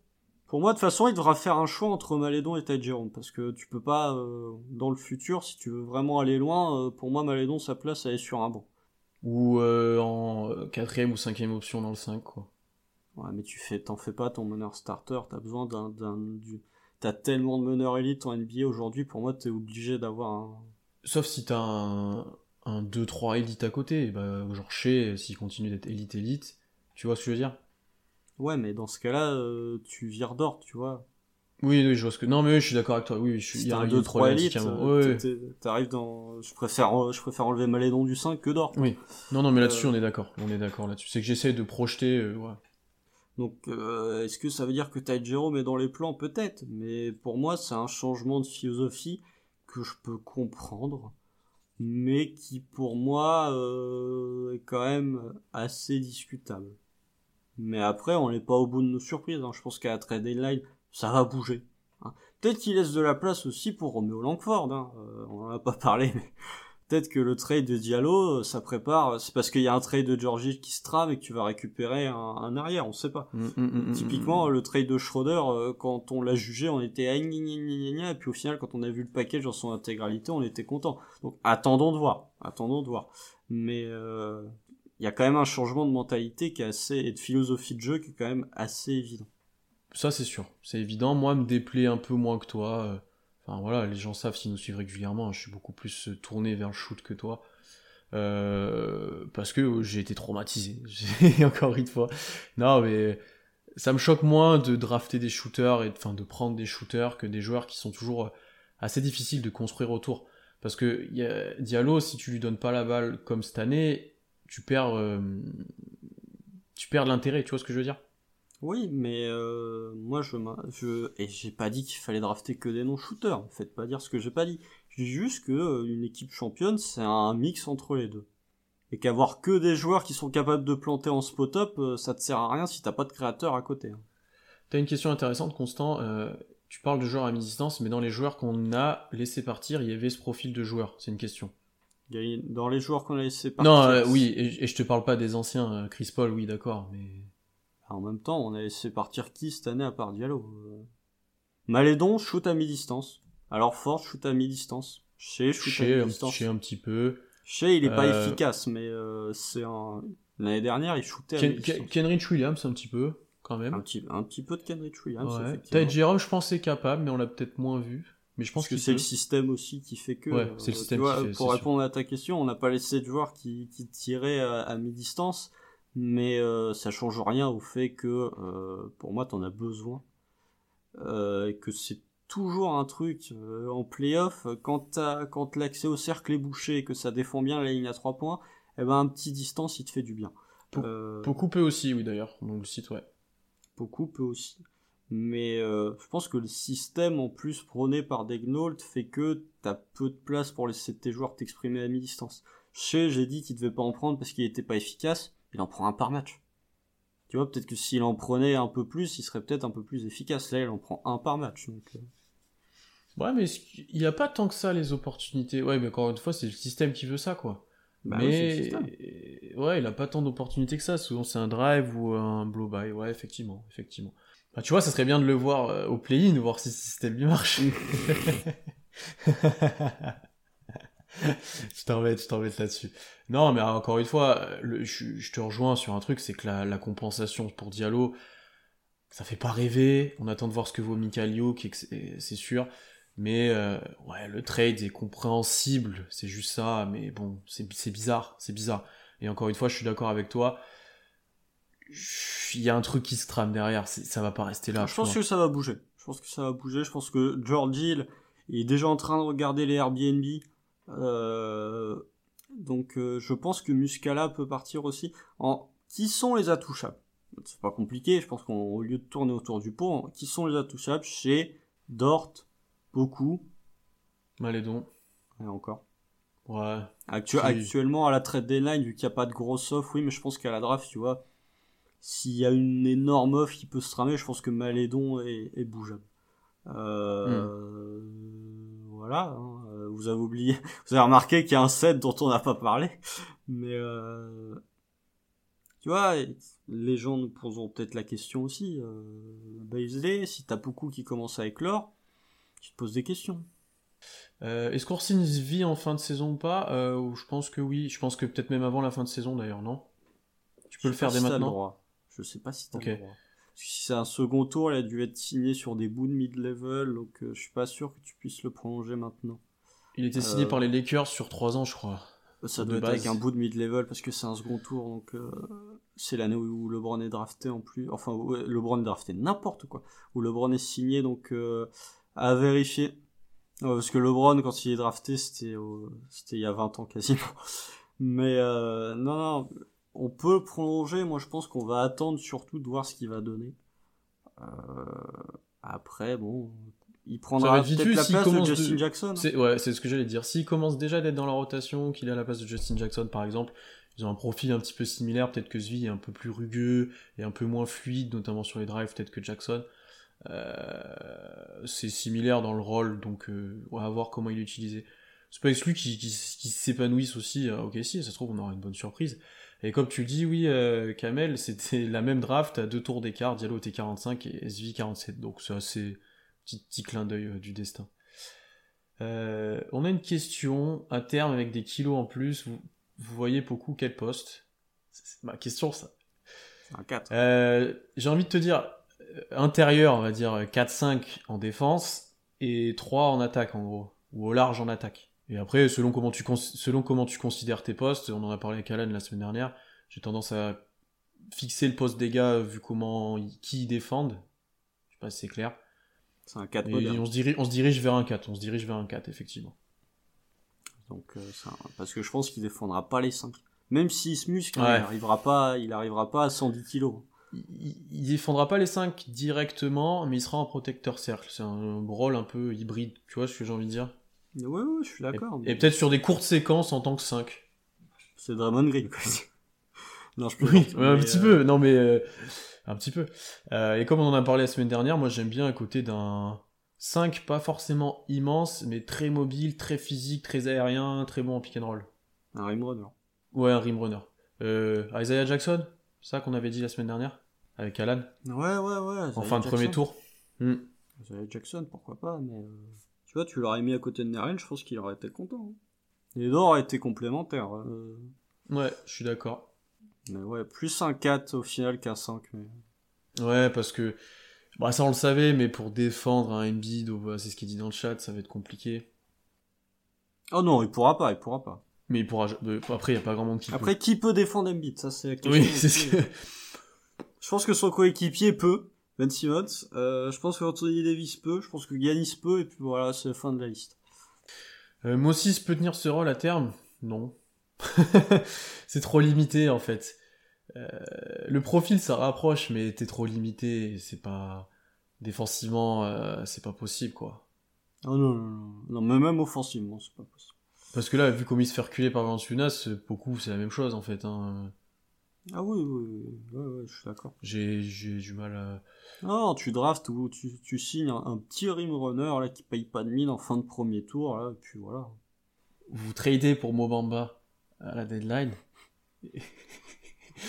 B: Pour moi, de toute façon, il devra faire un choix entre Malédon et Ty Jerome, parce que tu peux pas, euh, dans le futur, si tu veux vraiment aller loin, euh, pour moi, Malédon, sa place, elle est sur un banc.
A: Ou en quatrième ou cinquième option dans le 5, quoi.
B: Ouais, mais tu fais, t'en fais pas ton meneur starter, t'as besoin d'un, d'un, du, t'as tellement de meneurs élites en NBA aujourd'hui, pour moi, t'es obligé d'avoir un,
A: Sauf si t'as un, un 2-3 élite à côté, bah, genre chez, s'il continue d'être élite élite, tu vois ce que je veux dire?
B: Ouais, mais dans ce cas-là, euh, tu vires d'or, tu vois.
A: Oui, oui, je vois ce que. Non, mais oui, je suis d'accord avec toi. Oui, je suis.
B: Si
A: il y a un
B: un
A: il y a une
B: 2-3
A: problématique
B: élite,
A: à un moment.
B: euh,
A: Ouais,
B: t'arrives dans... Je préfère, euh, je préfère enlever Malédon du 5 que d'or.
A: Oui. Non, non, mais là-dessus,
B: Euh,
A: on est d'accord. On est d'accord là-dessus. C'est que j'essaie de projeter. ouais.
B: Donc, euh, est-ce que ça veut dire que Ty Jerome est dans les plans? Peut-être. Mais pour moi, c'est un changement de philosophie que je peux comprendre. Mais qui, pour moi, euh, est quand même assez discutable. Mais après, on n'est pas au bout de nos surprises. hein. Je pense qu'à la trade deadline, ça va bouger. hein. Peut-être qu'il laisse de la place aussi pour Romeo Langford. Hein. Euh, on en a pas parlé, mais peut-être que le trade de Diallo, euh, ça prépare. C'est parce qu'il y a un trade de Georgie qui se trame et que tu vas récupérer un, un arrière. On sait pas.
A: Mm, mm, mm,
B: Typiquement,
A: mm.
B: le trade de Schroeder, euh, quand on l'a jugé, on était ah, gna, gna, gna, gna, gna, et puis au final, quand on a vu le package dans son intégralité, on était content. Donc, attendons de voir, attendons de voir. Mais euh, il y a quand même un changement de mentalité qui est assez et de philosophie de jeu qui est quand même assez évident.
A: Ça, c'est sûr. C'est évident. Moi, me déplaît un peu moins que toi. Enfin, voilà, les gens savent s'ils nous suivent régulièrement. hein, Je suis beaucoup plus euh, tourné vers le shoot que toi. Euh, parce que euh, j'ai été traumatisé. Encore une fois. Non, mais ça me choque moins de drafter des shooters et enfin de prendre des shooters que des joueurs qui sont toujours euh, assez difficile de construire autour. Parce que y Diallo, si tu lui donnes pas la balle comme cette année, tu perds, tu perds l'intérêt, tu vois ce que je veux dire?
B: Oui, mais euh, moi je, je et j'ai pas dit qu'il fallait drafter que des non-shooters. Faites pas dire ce que j'ai pas dit. Je dis juste que euh, une équipe championne, c'est un mix entre les deux. Et qu'avoir que des joueurs qui sont capables de planter en spot-up, ça te sert à rien si t'as pas de créateur à côté. Hein.
A: T'as une question intéressante, Constant tu parles de joueurs à mi-distance, mais dans les joueurs qu'on a laissé partir, il y avait ce profil de joueur C'est une question.
B: Dans les joueurs qu'on a laissé partir.
A: Non, euh, oui, et, je te parle pas des anciens. Euh, Chris Paul, oui, d'accord, mais.
B: En même temps, on a laissé partir qui cette année à part Diallo euh? Malédon, shoot à mi-distance. Alors Ford, shoot à mi-distance. Chez, shoot
A: à mi-distance. Chez un petit peu.
B: Chez, il est pas efficace, mais c'est un. L'année dernière, il shootait à mi-distance.
A: Kenrich Williams, un petit peu quand même.
B: Un petit, un petit peu de Kenrich Williams.
A: Ouais. Jérôme, je pense, est capable, mais on l'a peut-être moins vu. Mais je pense
B: que c'est le système aussi qui fait que. Ouais, c'est le système qui fait, Pour répondre à ta question, on n'a pas laissé de joueurs qui, qui tiraient à, mi-distance, mais euh, ça change rien au fait que, euh, pour moi, t'en as besoin. Euh, et que c'est toujours un truc euh, en playoff, quand, quand l'accès au cercle est bouché et que ça défend bien la ligne à 3 points, eh ben un petit distance, il te fait du bien.
A: Beaucoup peu aussi, oui d'ailleurs, donc le site, ouais
B: beaucoup peut aussi. Mais je pense que le système en plus prôné par Degnault fait que t'as peu de place pour laisser tes joueurs t'exprimer à mi-distance. Chez, j'ai dit qu'il devait pas en prendre parce qu'il était pas efficace, il en prend un par match. Tu vois, peut-être que s'il en prenait un peu plus, il serait peut-être un peu plus efficace. Là, il en prend un par match. Donc, euh.
A: Ouais, mais il n'y a pas tant que ça les opportunités? Ouais, mais encore une fois, c'est le système qui veut ça, quoi. Bah mais ouais, il a pas tant d'opportunités que ça. Souvent, c'est un drive ou un blow-by. Ouais, effectivement, effectivement. Bah, tu vois, ça serait bien de le voir euh, au play-in, voir si le système lui marche. je t'embête, je t'embête là-dessus. Non, mais encore une fois, je, te rejoins sur un truc, c'est que la, compensation pour Diallo, ça fait pas rêver. On attend de voir ce que vaut Michael Youk, c'est sûr. Mais euh, ouais, le trade est compréhensible, c'est juste ça, mais bon, c'est bizarre, c'est bizarre. Et encore une fois, je suis d'accord avec toi. Il y a un truc qui se trame derrière, ça va pas rester là.
B: Je, pense que ça va bouger. Je pense que ça va bouger. Je pense que George Hill est déjà en train de regarder les Airbnb. Euh, donc euh, je pense que Muscala peut partir aussi. En qui sont les attouchables? C'est pas compliqué. Je pense qu'au lieu de tourner autour du pot, qui sont les attouchables chez Dort, beaucoup.
A: Malédon.
B: Et encore.
A: Ouais.
B: Actuellement, à la trade deadline, vu qu'il n'y a pas de grosse offre, oui, mais je pense qu'à la draft, tu vois, s'il y a une énorme offre qui peut se tramer, je pense que Malédon est, est bougeable. Euh, hmm. Voilà. Hein. Vous avez oublié, vous avez remarqué qu'il y a un set dont on n'a pas parlé, mais euh, tu vois, les gens nous poseront peut-être la question aussi. Euh, si t'as beaucoup qui commencent à éclore, tu te poses des questions.
A: Euh, Est-ce qu'Orsins vit en fin de saison ou pas? Euh, Je pense que oui. Je pense que peut-être même avant la fin de saison d'ailleurs, non? Tu peux le faire dès maintenant?
B: Je sais pas si t'as le droit. si c'est un second tour, il a dû être signé sur des bouts de mid-level, donc euh, je suis pas sûr que tu puisses le prolonger maintenant.
A: Il était signé par les Lakers sur 3 ans, je crois.
B: Ça doit être avec un bout de mid-level parce que c'est un second tour, donc c'est l'année où LeBron est drafté en plus. Enfin, LeBron est drafté n'importe quoi. Où LeBron est signé, donc à vérifier. parce que LeBron, quand il est drafté, c'était c'était il y a 20 ans quasiment. Mais euh, non, non, on peut prolonger. Moi, je pense qu'on va attendre surtout de voir ce qu'il va donner. Euh, après, bon, il prendra peut-être la place de Justin Jackson.
A: Hein. Ouais, c'est ce que j'allais dire. S'il commence déjà d'être dans la rotation, qu'il est à la place de Justin Jackson, par exemple, ils ont un profil un petit peu similaire. Peut-être que Zvi est un peu plus rugueux et un peu moins fluide, notamment sur les drives, peut-être que Jackson. Euh, c'est similaire dans le rôle, donc euh, on va voir comment il est utilisé. C'est pas exclu qu'il s'épanouisse aussi. Euh, ok, si, ça se trouve, on aura une bonne surprise. Et comme tu dis, oui, Kamel, c'était la même draft à deux tours d'écart, Diallo T45 et SV 47. Donc c'est assez petit, petit clin d'œil du destin. on a une question à terme avec des kilos en plus. Vous, vous voyez beaucoup quel poste? C'est ma question ça.
B: Un 4.
A: J'ai envie de te dire, intérieur, on va dire 4-5 en défense et 3 en attaque en gros, ou au large en attaque. Et après, selon comment tu, selon comment tu considères tes postes, on en a parlé avec Alan la semaine dernière, j'ai tendance à fixer le poste des gars vu comment qui ils défendent. Je sais pas si c'est clair.
B: C'est un 4
A: Et
B: moderne.
A: on se, dirige, on se dirige vers un 4, on se dirige vers un 4, effectivement.
B: Donc, euh, ça- parce que je pense qu'il défendra pas les 5. Même s'il se muscle,
A: Ouais.
B: il arrivera pas, il arrivera pas à 110 kilos.
A: Il, il- défendra pas les 5 directement, mais il sera en protecteur cercle. C'est un rôle un peu hybride, tu vois ce que j'ai envie de dire?
B: Ouais, ouais, je suis d'accord.
A: Et, et peut-être sur des courtes séquences en tant que 5.
B: C'est Draymond Green, quoi. non, je peux
A: Oui, un petit peu, non mais euh, un petit peu. Euh, et comme on en a parlé la semaine dernière, moi j'aime bien à côté d'un 5 pas forcément immense, mais très mobile, très physique, très aérien, très bon en pick and roll.
B: Un rim runner.
A: Ouais, un rim runner. Euh, Isaiah Jackson, ça qu'on avait dit la semaine dernière avec Alan,
B: Ouais, ouais, ouais.
A: en
B: Isaiah
A: fin de premier tour. Hmm.
B: Isaiah Jackson, pourquoi pas, mais euh, tu vois, tu l'aurais mis à côté de Naren, je pense qu'il aurait été content. hein. Les deux auraient été complémentaires. euh,
A: Ouais, je suis d'accord.
B: Mais ouais, plus un 4 au final qu'un 5. Mais...
A: Ouais, parce que bah, ça on le savait, mais pour défendre un Embiid, bah, c'est ce qu'il dit dans le chat, ça va être compliqué.
B: Oh non, il pourra pas, il pourra pas.
A: Mais il pourra. Après, il y a pas grand monde qui peut.
B: Après, qui peut défendre Embiid? Ça, c'est.
A: Oui, c'est ce que.
B: Je pense que son coéquipier peut, Ben Simmons. Euh, je pense que Anthony Davis peut. Je pense que Giannis peut. Et puis voilà, c'est la fin de la liste.
A: Euh, Mossis peut tenir ce rôle à terme? Non. c'est trop limité en fait. Euh, le profil ça rapproche, mais t'es trop limité. C'est pas défensivement, euh, c'est pas possible quoi.
B: Oh non, non, non. Non, mais même offensivement, c'est pas possible.
A: Parce que là, vu comme il se fait reculer par Valanciunas, beaucoup c'est la même chose en fait. Hein.
B: Ah oui, oui, oui. Je suis d'accord.
A: J'ai j'ai du mal à.
B: Non, tu drafts ou tu, tu signes un, un petit rim runner là qui paye pas de mine en fin de premier tour là, et puis voilà.
A: Vous tradez pour Mobamba à la deadline.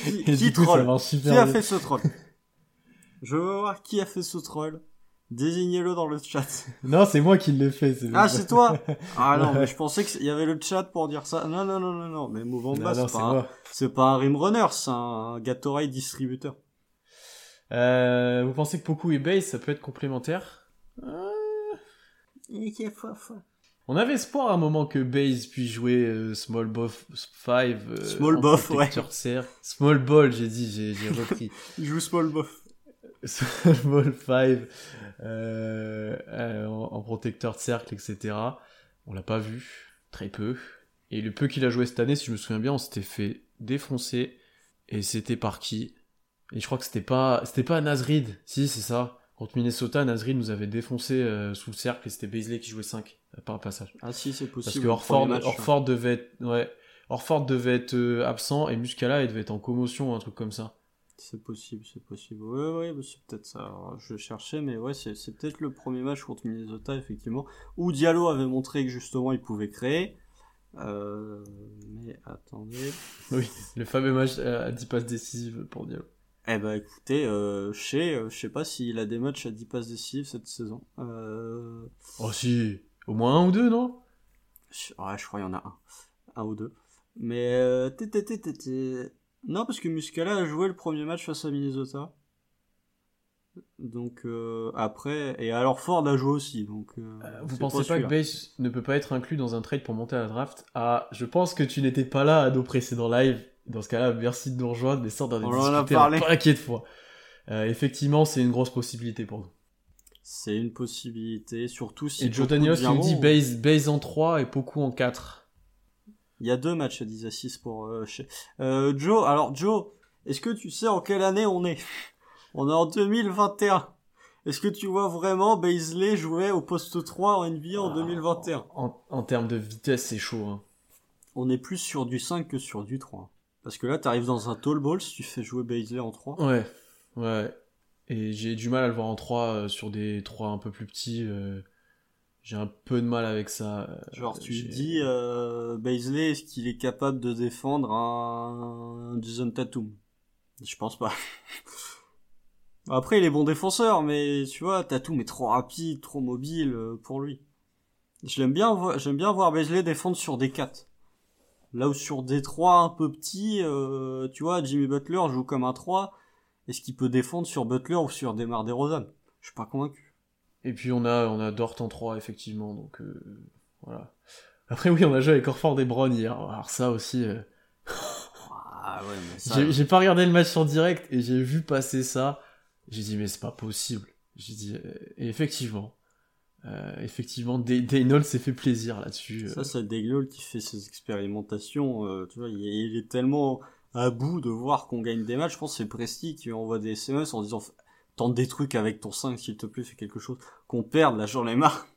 B: Qui, qui
A: coup,
B: troll Qui a
A: bien.
B: fait ce troll Je veux voir qui a fait ce troll. Désignez-le dans le chat.
A: Non, c'est moi qui l'ai fait.
B: Ah, c'est toi Ah non, mais je pensais qu'il y avait le chat pour dire ça. Non, non, non, non, non. Mais
A: non,
B: c'est pas, un- pas un rim runner, c'est un Gatorade distributeur.
A: Euh, vous pensez que Poku et Base, ça peut être complémentaire? On avait espoir à un moment que Base puisse jouer euh, Small Buff 5. euh,
B: Small
A: en
B: buff, ouais.
A: Small Ball, j'ai dit, j'ai repris.
B: Il joue small buff.
A: Small 5 euh, en, en protecteur de cercle, etc. On l'a pas vu, très peu. Et le peu qu'il a joué cette année, si je me souviens bien, on s'était fait défoncer. Et c'était par qui? Et je crois que c'était pas, c'était pas Nasrid. Si, c'est ça. Contre Minnesota, Nasrid nous avait défoncé sous le cercle et c'était Beasley qui jouait 5 euh, par passage.
B: Ah si, c'est possible.
A: Parce que Orford,
B: hein.
A: Orford devait être, ouais, Orford devait être euh, absent et Muscala il devait être en commotion, un truc comme ça.
B: C'est possible, c'est possible. Ouais, ouais, bah, c'est peut-être ça. Alors, je cherchais, mais ouais, c'est, c'est peut-être le premier match contre Minnesota, effectivement, où Diallo avait montré que justement il pouvait créer. Euh, mais attendez.
A: Oui, le fameux match à 10 passes décisives pour Diallo.
B: Eh ben écoutez, euh, Shea, euh, je sais pas s'il a des matchs à 10 passes décisives cette saison. Euh,
A: Oh si, au moins un ou deux, non?
B: Je- ouais, je crois qu'il y en a un. Un ou deux. Mais euh. Non, parce que Muscala a joué le premier match face à Minnesota. Donc euh, après, et alors Ford a joué aussi. Donc euh,
A: Vous pensez pas, que Base ne peut pas être inclus dans un trade pour monter à la draft? Ah, je pense que tu n'étais pas là à nos précédents lives. Dans ce cas-là, merci de nous rejoindre, mais ça, on en a
B: On en a
A: discuté
B: parlé.
A: un paquet de fois. Euh, effectivement, c'est une grosse possibilité pour nous.
B: C'est une possibilité, surtout si.
A: et Joe Daniels qui nous dit base, base en 3 et beaucoup en 4.
B: Il y a deux matchs à 10 à 6 pour euh. Euh, Joe, alors Joe, est-ce que tu sais en quelle année on est? On est en 2021. Est-ce que tu vois vraiment Baisley jouer au poste 3 en NBA en 2021
A: En, en termes de vitesse, c'est chaud. Hein.
B: On est plus sur du 5 que sur du 3. Parce que là, t'arrives dans un tall ball si tu fais jouer Baisley en 3.
A: Ouais, ouais. Et j'ai du mal à le voir en 3 euh, sur des 3 un peu plus petits. euh, j'ai un peu de mal avec ça. euh,
B: Genre, tu dis, euh, Baisley, est-ce qu'il est capable de défendre un, Jason Tatum? Je pense pas. Après, il est bon défenseur, mais tu vois, Tatum est trop rapide, trop mobile pour lui. J'aime bien, vo- j'aime bien voir Baisley défendre sur des 4. Là où sur des 3 un peu petits, euh, tu vois, Jimmy Butler joue comme un 3. Est-ce qu'il peut défendre sur Butler ou sur Demar DeRozan Je suis pas convaincu.
A: Et puis on a, on a Dort en 3, effectivement. Donc euh, voilà. Après, oui, on a joué avec Orford et Brown hier. Alors ça aussi. euh,
B: Ah ouais, mais ça...
A: J'ai pas regardé le match en direct et j'ai vu passer ça. J'ai dit, mais c'est pas possible. J'ai dit, et effectivement, euh, effectivement, Daynol s'est fait plaisir là-dessus.
B: Ça, c'est Daynol qui fait ses expérimentations. Euh, tu vois, il, est tellement à bout de voir qu'on gagne des matchs. Je pense que c'est Presti qui envoie des SMS en disant tente des trucs avec ton 5 s'il te plaît, fais quelque chose. Qu'on perde, là j'en ai marre.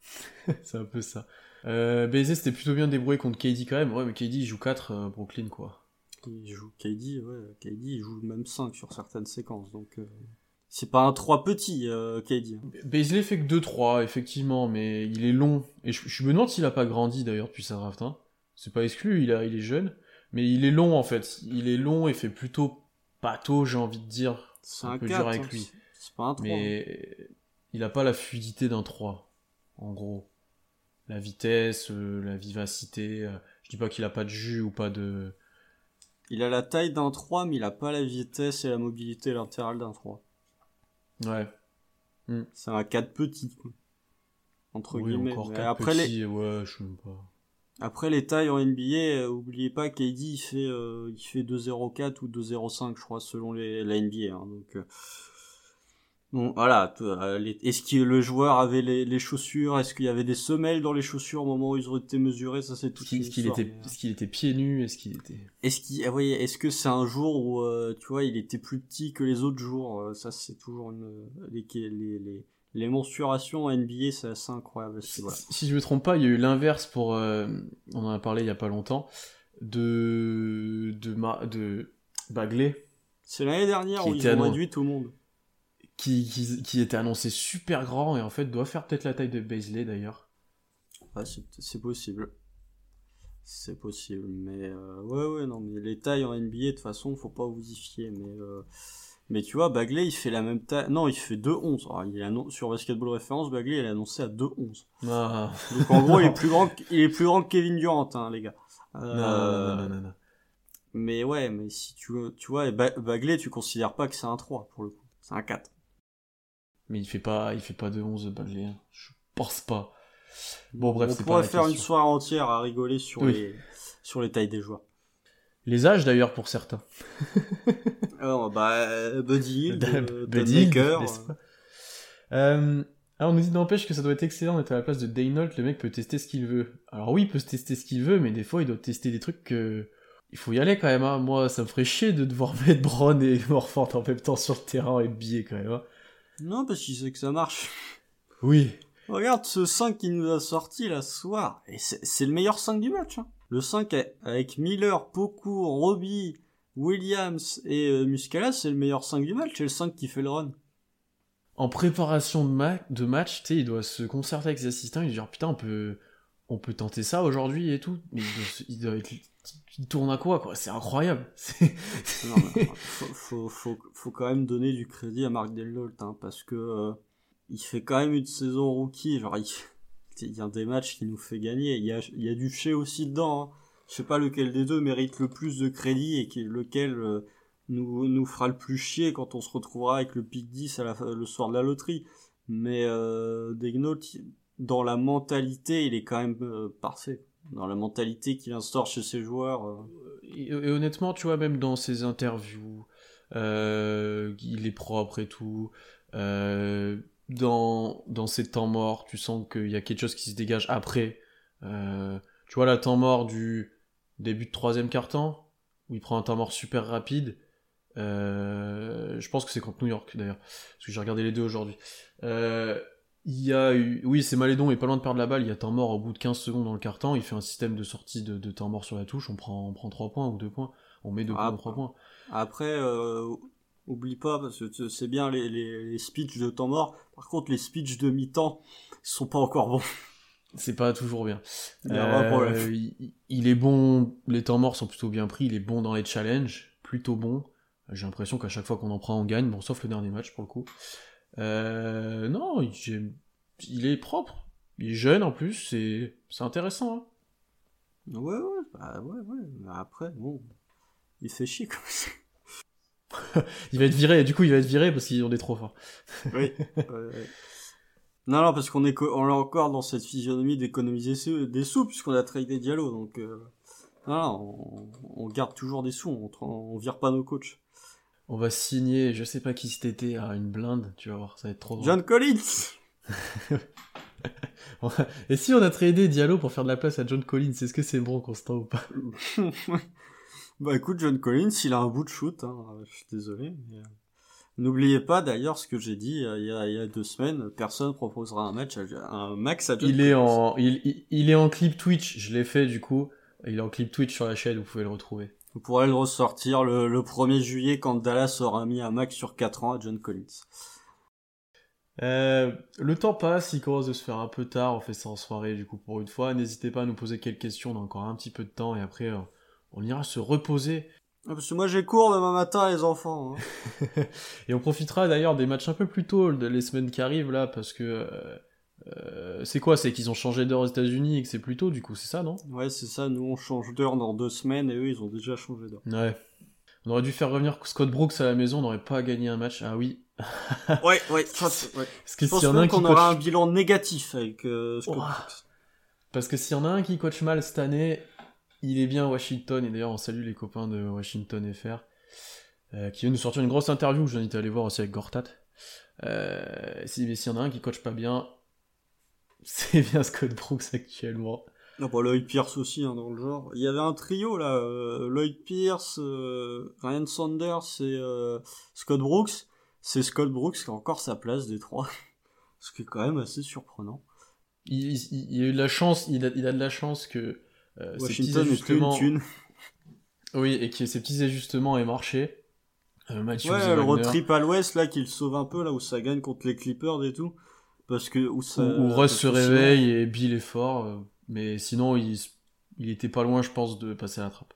A: c'est un peu ça. Euh, BZ c'était plutôt bien débrouillé contre KD quand même. Ouais, mais KD il joue 4 euh, Brooklyn quoi.
B: Il joue KD, ouais. KD il joue même 5 sur certaines séquences. Donc. C'est pas un 3 petit, euh, KD.
A: Baisley fait que 2-3, effectivement, mais il est long. Et je, me demande s'il a pas grandi d'ailleurs depuis sa draft. Hein. C'est pas exclu, il, a, il est jeune. Mais il est long en fait. Il est long et fait plutôt pâteau, j'ai envie de dire.
B: C'est un, peu dur avec hein. lui. C'est pas un 3.
A: Mais il a pas la fluidité d'un 3, en gros. La vitesse, euh, la vivacité. Euh, je dis pas qu'il a pas de jus ou pas de.
B: Il a la taille d'un 3, mais il a pas la vitesse et la mobilité latérale d'un 3.
A: Ouais.
B: Hmm. C'est un 4 petit, Entre guillemets.
A: après les... ouais, je sais pas.
B: Après les tailles en NBA, euh, oubliez pas KD il fait euh, il fait 2.04 ou 2.05 je crois selon les, la NBA. Hein, donc euh, voilà. Est-ce que le joueur avait les, chaussures? Est-ce qu'il y avait des semelles dans les chaussures au moment où ils ont été mesurés? Ça, c'est tout.
A: Est-ce qu'il était, est qu'il était pieds nus? Est-ce qu'il était
B: Est-ce qu'il, ah, voyez, est-ce que c'est un jour où, tu vois, il était plus petit que les autres jours? Ça, c'est toujours une les les, les, mensurations NBA, c'est assez incroyable. Voilà.
A: Si je me trompe pas, il y a eu l'inverse pour. on en a parlé il y a pas longtemps de de de Bagley.
B: C'est l'année dernière où ils ont réduit tout le monde
A: qui, qui, était annoncé super grand et en fait doit faire peut-être la taille de Baisley d'ailleurs.
B: Ouais, c'est possible. C'est possible, mais euh, ouais, ouais, non, mais les tailles en NBA, de toute façon, faut pas vous y fier, mais euh, mais tu vois, Bagley, il fait la même taille, non, il fait 2-11. Il est sur Basketball Référence, Bagley, il est annoncé à 2-11. Ah. Donc en gros, il est plus grand, que, il est plus grand que Kevin Durant, hein, les gars.
A: Euh, non, non, non, non,
B: Mais ouais, mais si tu, tu vois, Bagley, tu considères pas que c'est un 3, pour le coup. C'est un 4.
A: Mais il fait pas, il fait pas de 11 Bagley. Hein. Je pense pas. Bon, bref,
B: On pourrait faire une soirée entière à rigoler sur, les, sur les tailles des joueurs.
A: Les âges d'ailleurs pour certains.
B: Alors, bah, Buddy Hill, Buddy
A: euh, alors on nous dit n'empêche que ça doit être excellent d'être à la place de Daynolt, le mec peut tester ce qu'il veut. Alors oui, il peut tester ce qu'il veut, mais des fois il doit tester des trucs que... Il faut y aller quand même, hein. moi ça me ferait chier de devoir mettre Bron et Morfort en même temps sur le terrain et billet quand même. Hein.
B: Non, parce qu'il sait que ça marche.
A: Oui.
B: Regarde ce 5 qui nous a sorti là ce soir. Et c'est le meilleur 5 du match. Hein. Le 5 avec Miller, Poku, Robbie, Williams et euh, Muscala, c'est le meilleur 5 du match. C'est le 5 qui fait le run.
A: En préparation de, de match, tu sais, il doit se concerter avec ses assistants. Il dit genre, putain, on peut, on peut tenter ça aujourd'hui et tout. Mais il doit, il tourne à quoi, quoi? C'est incroyable.
B: non, faut, faut, faut, quand même donner du crédit à Marc Dellolt, hein, parce que euh, il fait quand même une saison rookie. Genre, il, y a des matchs qui nous fait gagner. Il y a, il du chez aussi dedans. Hein. Je sais pas lequel des deux mérite le plus de crédit et lequel euh, nous, nous fera le plus chier quand on se retrouvera avec le pic 10 à la, le soir de la loterie. Mais euh, dans la mentalité, il est quand même euh, parfait dans la mentalité qu'il instaure chez ses joueurs. Euh.
A: Et, honnêtement, tu vois, même dans ses interviews, il est propre et tout. Euh, dans, dans ses temps morts, tu sens qu'il y a quelque chose qui se dégage après. tu vois, la temps mort du début de troisième quart-temps, où il prend un temps mort super rapide. je pense que c'est contre New York d'ailleurs, parce que j'ai regardé les deux aujourd'hui. Il y a eu... Oui, c'est Malédon est pas loin de perdre la balle, il y a temps mort au bout de 15 secondes dans le carton, il fait un système de sortie de, de temps mort sur la touche, on prend, on prend 3 points ou 2 points, on met 2 points ou 3 points.
B: Après, euh, oublie pas, parce que c'est bien les, les, les speeches de temps mort, par contre les speeches de mi-temps sont pas encore bons.
A: C'est pas toujours bien. Il, euh, il, il, est bon, les temps morts sont plutôt bien pris, il est bon dans les challenges, plutôt bon. J'ai l'impression qu'à chaque fois qu'on en prend, on gagne, bon, sauf le dernier match pour le coup. Euh, non, il, il, est propre. Il est jeune en plus, c'est, c'est intéressant. Hein.
B: Ouais, ouais, bah, ouais, ouais. Après, bon, il fait chier comme ça.
A: il va être viré, du coup il va être viré parce qu'ils ont des trop forts.
B: oui. Non, non, parce qu'on est, on est encore dans cette physionomie d'économiser des sous puisqu'on a tradé Diallo, donc euh... non, on, on, garde toujours des sous, on, on vire pas nos coachs.
A: on va signer, je sais pas qui c'était, à une blinde, tu vas voir, ça va être trop drôle.
B: John Collins
A: Et si on a tradé Diallo pour faire de la place à John Collins, est-ce que c'est bon, Constant, ou pas?
B: Bah écoute, John Collins, il a un bout de shoot, hein, je suis désolé. Mais... euh, N'oubliez pas d'ailleurs ce que j'ai dit euh, il y, a, il y a deux semaines, personne proposera un match, à- un max à John
A: il est,
B: Collins.
A: en, il, il- il est en clip Twitch, je l'ai fait du coup. Il est en clip Twitch sur la chaîne, vous pouvez le retrouver.
B: Vous pourrez le ressortir le, le 1er juillet quand Dallas aura mis un max sur 4 ans à John Collins.
A: Euh, le temps passe, il commence de se faire un peu tard, on fait ça en soirée du coup pour une fois. N'hésitez pas à nous poser quelques questions, on a encore un petit peu de temps et après euh, on ira se reposer.
B: Ah, Parce que moi j'ai cours demain matin les enfants. hein.
A: Et on profitera d'ailleurs des matchs un peu plus tôt les semaines qui arrivent là parce que euh, c'est quoi? C'est qu'ils ont changé d'heure aux États-Unis et que c'est plus tôt du coup, c'est ça non?
B: Ouais c'est ça, nous on change d'heure dans deux semaines et eux ils ont déjà changé d'heure.
A: Ouais. On aurait dû faire revenir Scott Brooks à la maison, on n'aurait pas gagné un match. Ah oui.
B: ouais, ouais, c'est- ouais.
A: Parce que s'il y en a un
B: qu'on
A: coach...
B: aura un bilan négatif avec euh, Scott. Brooks.
A: Parce que s'il y en a un qui coach mal cette année, il est bien à Washington. Et d'ailleurs, on salue les copains de Washington FR. euh, qui viennent nous sortir une grosse interview, je vous invite à aller voir aussi avec Gortat. Euh, si- s'il y en a un qui coach pas bien, c'est bien Scott Brooks actuellement.
B: Non, bah, Lloyd Pierce aussi, hein, dans le genre. Il y avait un trio, là, euh, Lloyd Pierce, euh, Ryan Saunders et euh, Scott Brooks. C'est Scott Brooks qui a encore sa place des trois. Ce qui est quand même assez surprenant.
A: Il, il- il a eu de la chance, il a, il a de la chance que euh, ces petits
B: Washington plus une
A: ajustements, oui, et que ces petits ajustements aient marché. Euh, Matthews
B: Ouais,
A: et
B: le road trip à l'ouest, là, qui le sauve un peu, là, où ça gagne contre les Clippers et tout. Parce que, où ça...
A: où, où Russ se
B: sinon-
A: réveille et Bill est fort, euh, mais sinon il, il était pas loin, je pense, de passer la trappe.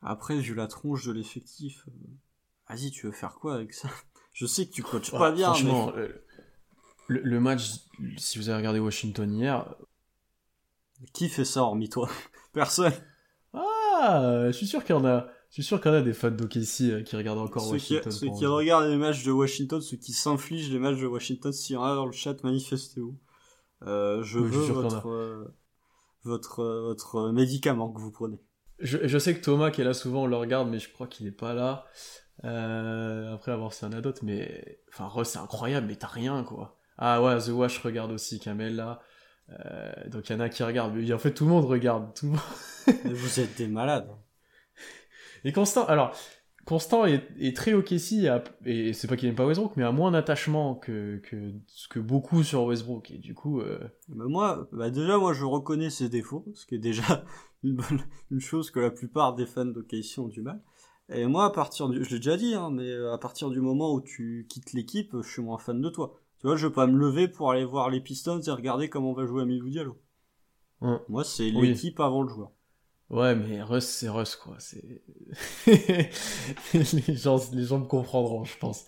B: Après, vu la tronche de l'effectif, euh, vas-y, tu veux faire quoi avec ça? Je sais que tu coaches
A: Ouais,
B: pas bien,
A: franchement,
B: mais...
A: le, le match, si vous avez regardé Washington hier,
B: Qui fait ça hormis toi? Personne.
A: ah, je suis sûr qu'il y en a, je suis sûr qu'il y en a des fans d'OKC euh, qui regardent encore
B: ceux qui,
A: Washington.
B: ceux qui regardent les matchs de Washington, ceux qui s'infligent les matchs de Washington, s'il y en a dans le chat, manifestez-vous. Euh, je
A: Oui,
B: veux votre, euh, votre, euh, votre médicament que vous prenez.
A: Je, je sais que Thomas qui est là souvent, on le regarde, mais je crois qu'il est pas là. Après, à voir s'il y en a d'autres, mais enfin, Russ, c'est incroyable, mais t'as rien quoi. Ah ouais, The Wash regarde aussi, Kamel là. Euh, donc il y en a qui regardent, mais en fait tout le monde regarde, tout le monde.
B: Mais vous êtes des malades.
A: Et Constant, alors, Constant est, est très OKC, et, a- et c'est pas qu'il aime pas Westbrook, mais a moins d'attachement que, que, que beaucoup sur Westbrook. Et du coup, euh,
B: Mais moi, bah déjà, moi, je reconnais ses défauts, ce qui est déjà une, bonne, une chose que la plupart des fans d'OKC ont du mal. Et moi, à partir du, je l'ai déjà dit, hein, mais à partir du moment où tu quittes l'équipe, je suis moins fan de toi. Tu vois, je vais pas me lever pour aller voir les Pistons et regarder comment va jouer Amilou Diallo.
A: Ouais.
B: Moi, c'est
A: Oui.
B: l'équipe avant le joueur.
A: ouais, mais Russ, c'est Russ, quoi. C'est... les, gens, les gens me comprendront, je pense.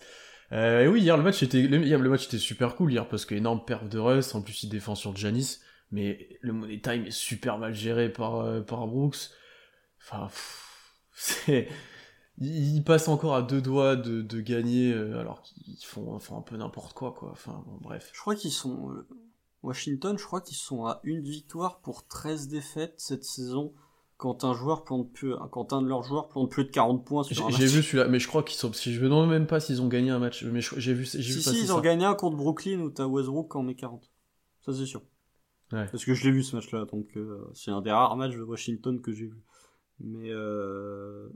A: Euh, et oui, hier, le match était, le, match était super cool, hier, parce qu'énorme perte de Russ, en plus, il défend sur Janis, mais le money time est super mal géré par, euh, par Brooks. Enfin, c'est... Ils ils passent encore à deux doigts de, de gagner, euh, alors qu'ils font, un peu n'importe quoi, quoi. Enfin, bon, bref.
B: Je crois qu'ils sont, euh, Washington, je crois qu'ils sont à une victoire pour 13 défaites cette saison quand un joueur plante plus, quand un de leurs joueurs plante plus de 40 points
A: J'ai
B: sur un
A: j'ai
B: match.
A: vu celui-là, mais je crois qu'ils sont. Si je me demande même pas s'ils ont gagné un match, mais j'ai vu, j'ai vu
B: Si,
A: passer
B: ils
A: ça.
B: ont gagné un contre Brooklyn où t'as Westbrook en met 40. Ça, c'est sûr.
A: Ouais.
B: Parce que je l'ai vu ce match-là, donc euh, c'est un des rares matchs de Washington que j'ai vu. Mais euh...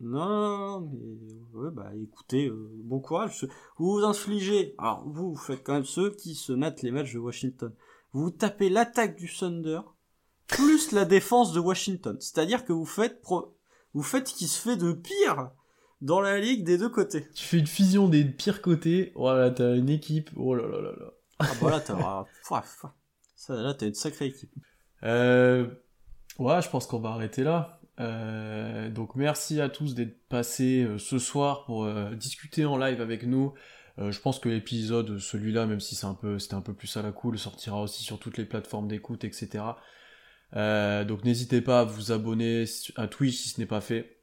B: non, mais ouais, bah écoutez, euh, bon courage. Vous vous infligez. Alors vous, vous faites quand même ceux qui se mettent les matchs de Washington. Vous tapez l'attaque du Thunder plus la défense de Washington. C'est-à-dire que vous faites pro... vous faites ce qui se fait de pire dans la ligue des deux côtés.
A: Tu fais une fusion des pires côtés. Voilà, t'as une équipe. Oh là là là là.
B: Ah bah là, t'as pouah. ça, là, t'as une sacrée équipe.
A: Euh, ouais, je pense qu'on va arrêter là. Euh, donc merci à tous d'être passés euh, ce soir pour euh, discuter en live avec nous. Je pense que l'épisode, celui-là, même si c'est un peu, c'était un peu plus à la cool, sortira aussi sur toutes les plateformes d'écoute, etc. Donc n'hésitez pas à vous abonner à Twitch si ce n'est pas fait.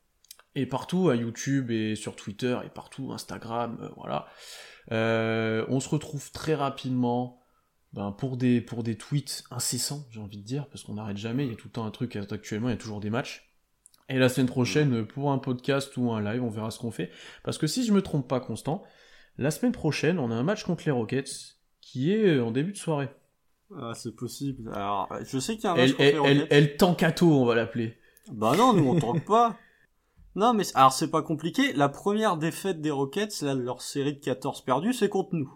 A: Et partout, à YouTube et sur Twitter et partout, Instagram, voilà. On se retrouve très rapidement ben, pour, des, pour des tweets incessants, j'ai envie de dire, parce qu'on n'arrête jamais, il y a tout le temps un truc, actuellement il y a toujours des matchs. Et la semaine prochaine, pour un podcast ou un live, on verra ce qu'on fait. Parce que si je me trompe pas, Constant, la semaine prochaine, on a un match contre les Rockets qui est en début de soirée.
B: Ah, c'est possible. Alors, je sais qu'il y a un match
A: Elle,
B: contre
A: elle,
B: les Rockets.
A: elle tankato, on va l'appeler.
B: Bah non, nous on tanque pas. Non, mais alors c'est pas compliqué. La première défaite des Rockets, là, leur série de 14 perdus, c'est contre nous.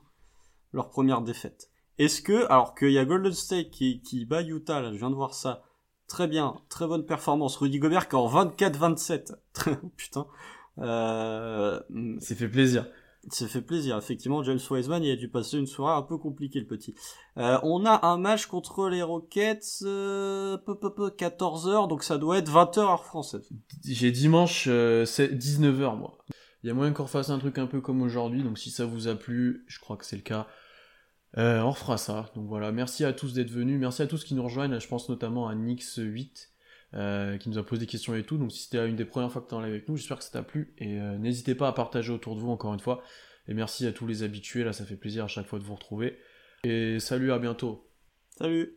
B: Leur première défaite. Est-ce que, alors qu'il y a Golden State qui, qui bat Utah, là, je viens de voir ça. Très bien, très bonne performance. Rudy Gobert qui en 24-27. Putain. Euh,
A: C'est fait plaisir.
B: ça fait plaisir, effectivement. James Wiseman, il a dû passer une soirée un peu compliquée, le petit. Euh, on a un match contre les Rockets, euh, peu, peu, peu, 14h, donc ça doit être 20h heure française.
A: J'ai dimanche euh, c'est 19h, moi. Il y a moyen qu'on refasse un truc un peu comme aujourd'hui, donc si ça vous a plu, je crois que c'est le cas, euh, on refera ça. Donc voilà, merci à tous d'être venus, merci à tous qui nous rejoignent, je pense notamment à Nix8, euh, qui nous a posé des questions et tout, donc si c'était une des premières fois que tu en avec nous, j'espère que ça t'a plu, et euh, n'hésitez pas à partager autour de vous encore une fois, et merci à tous les habitués, là ça fait plaisir à chaque fois de vous retrouver, et salut, à bientôt.
B: Salut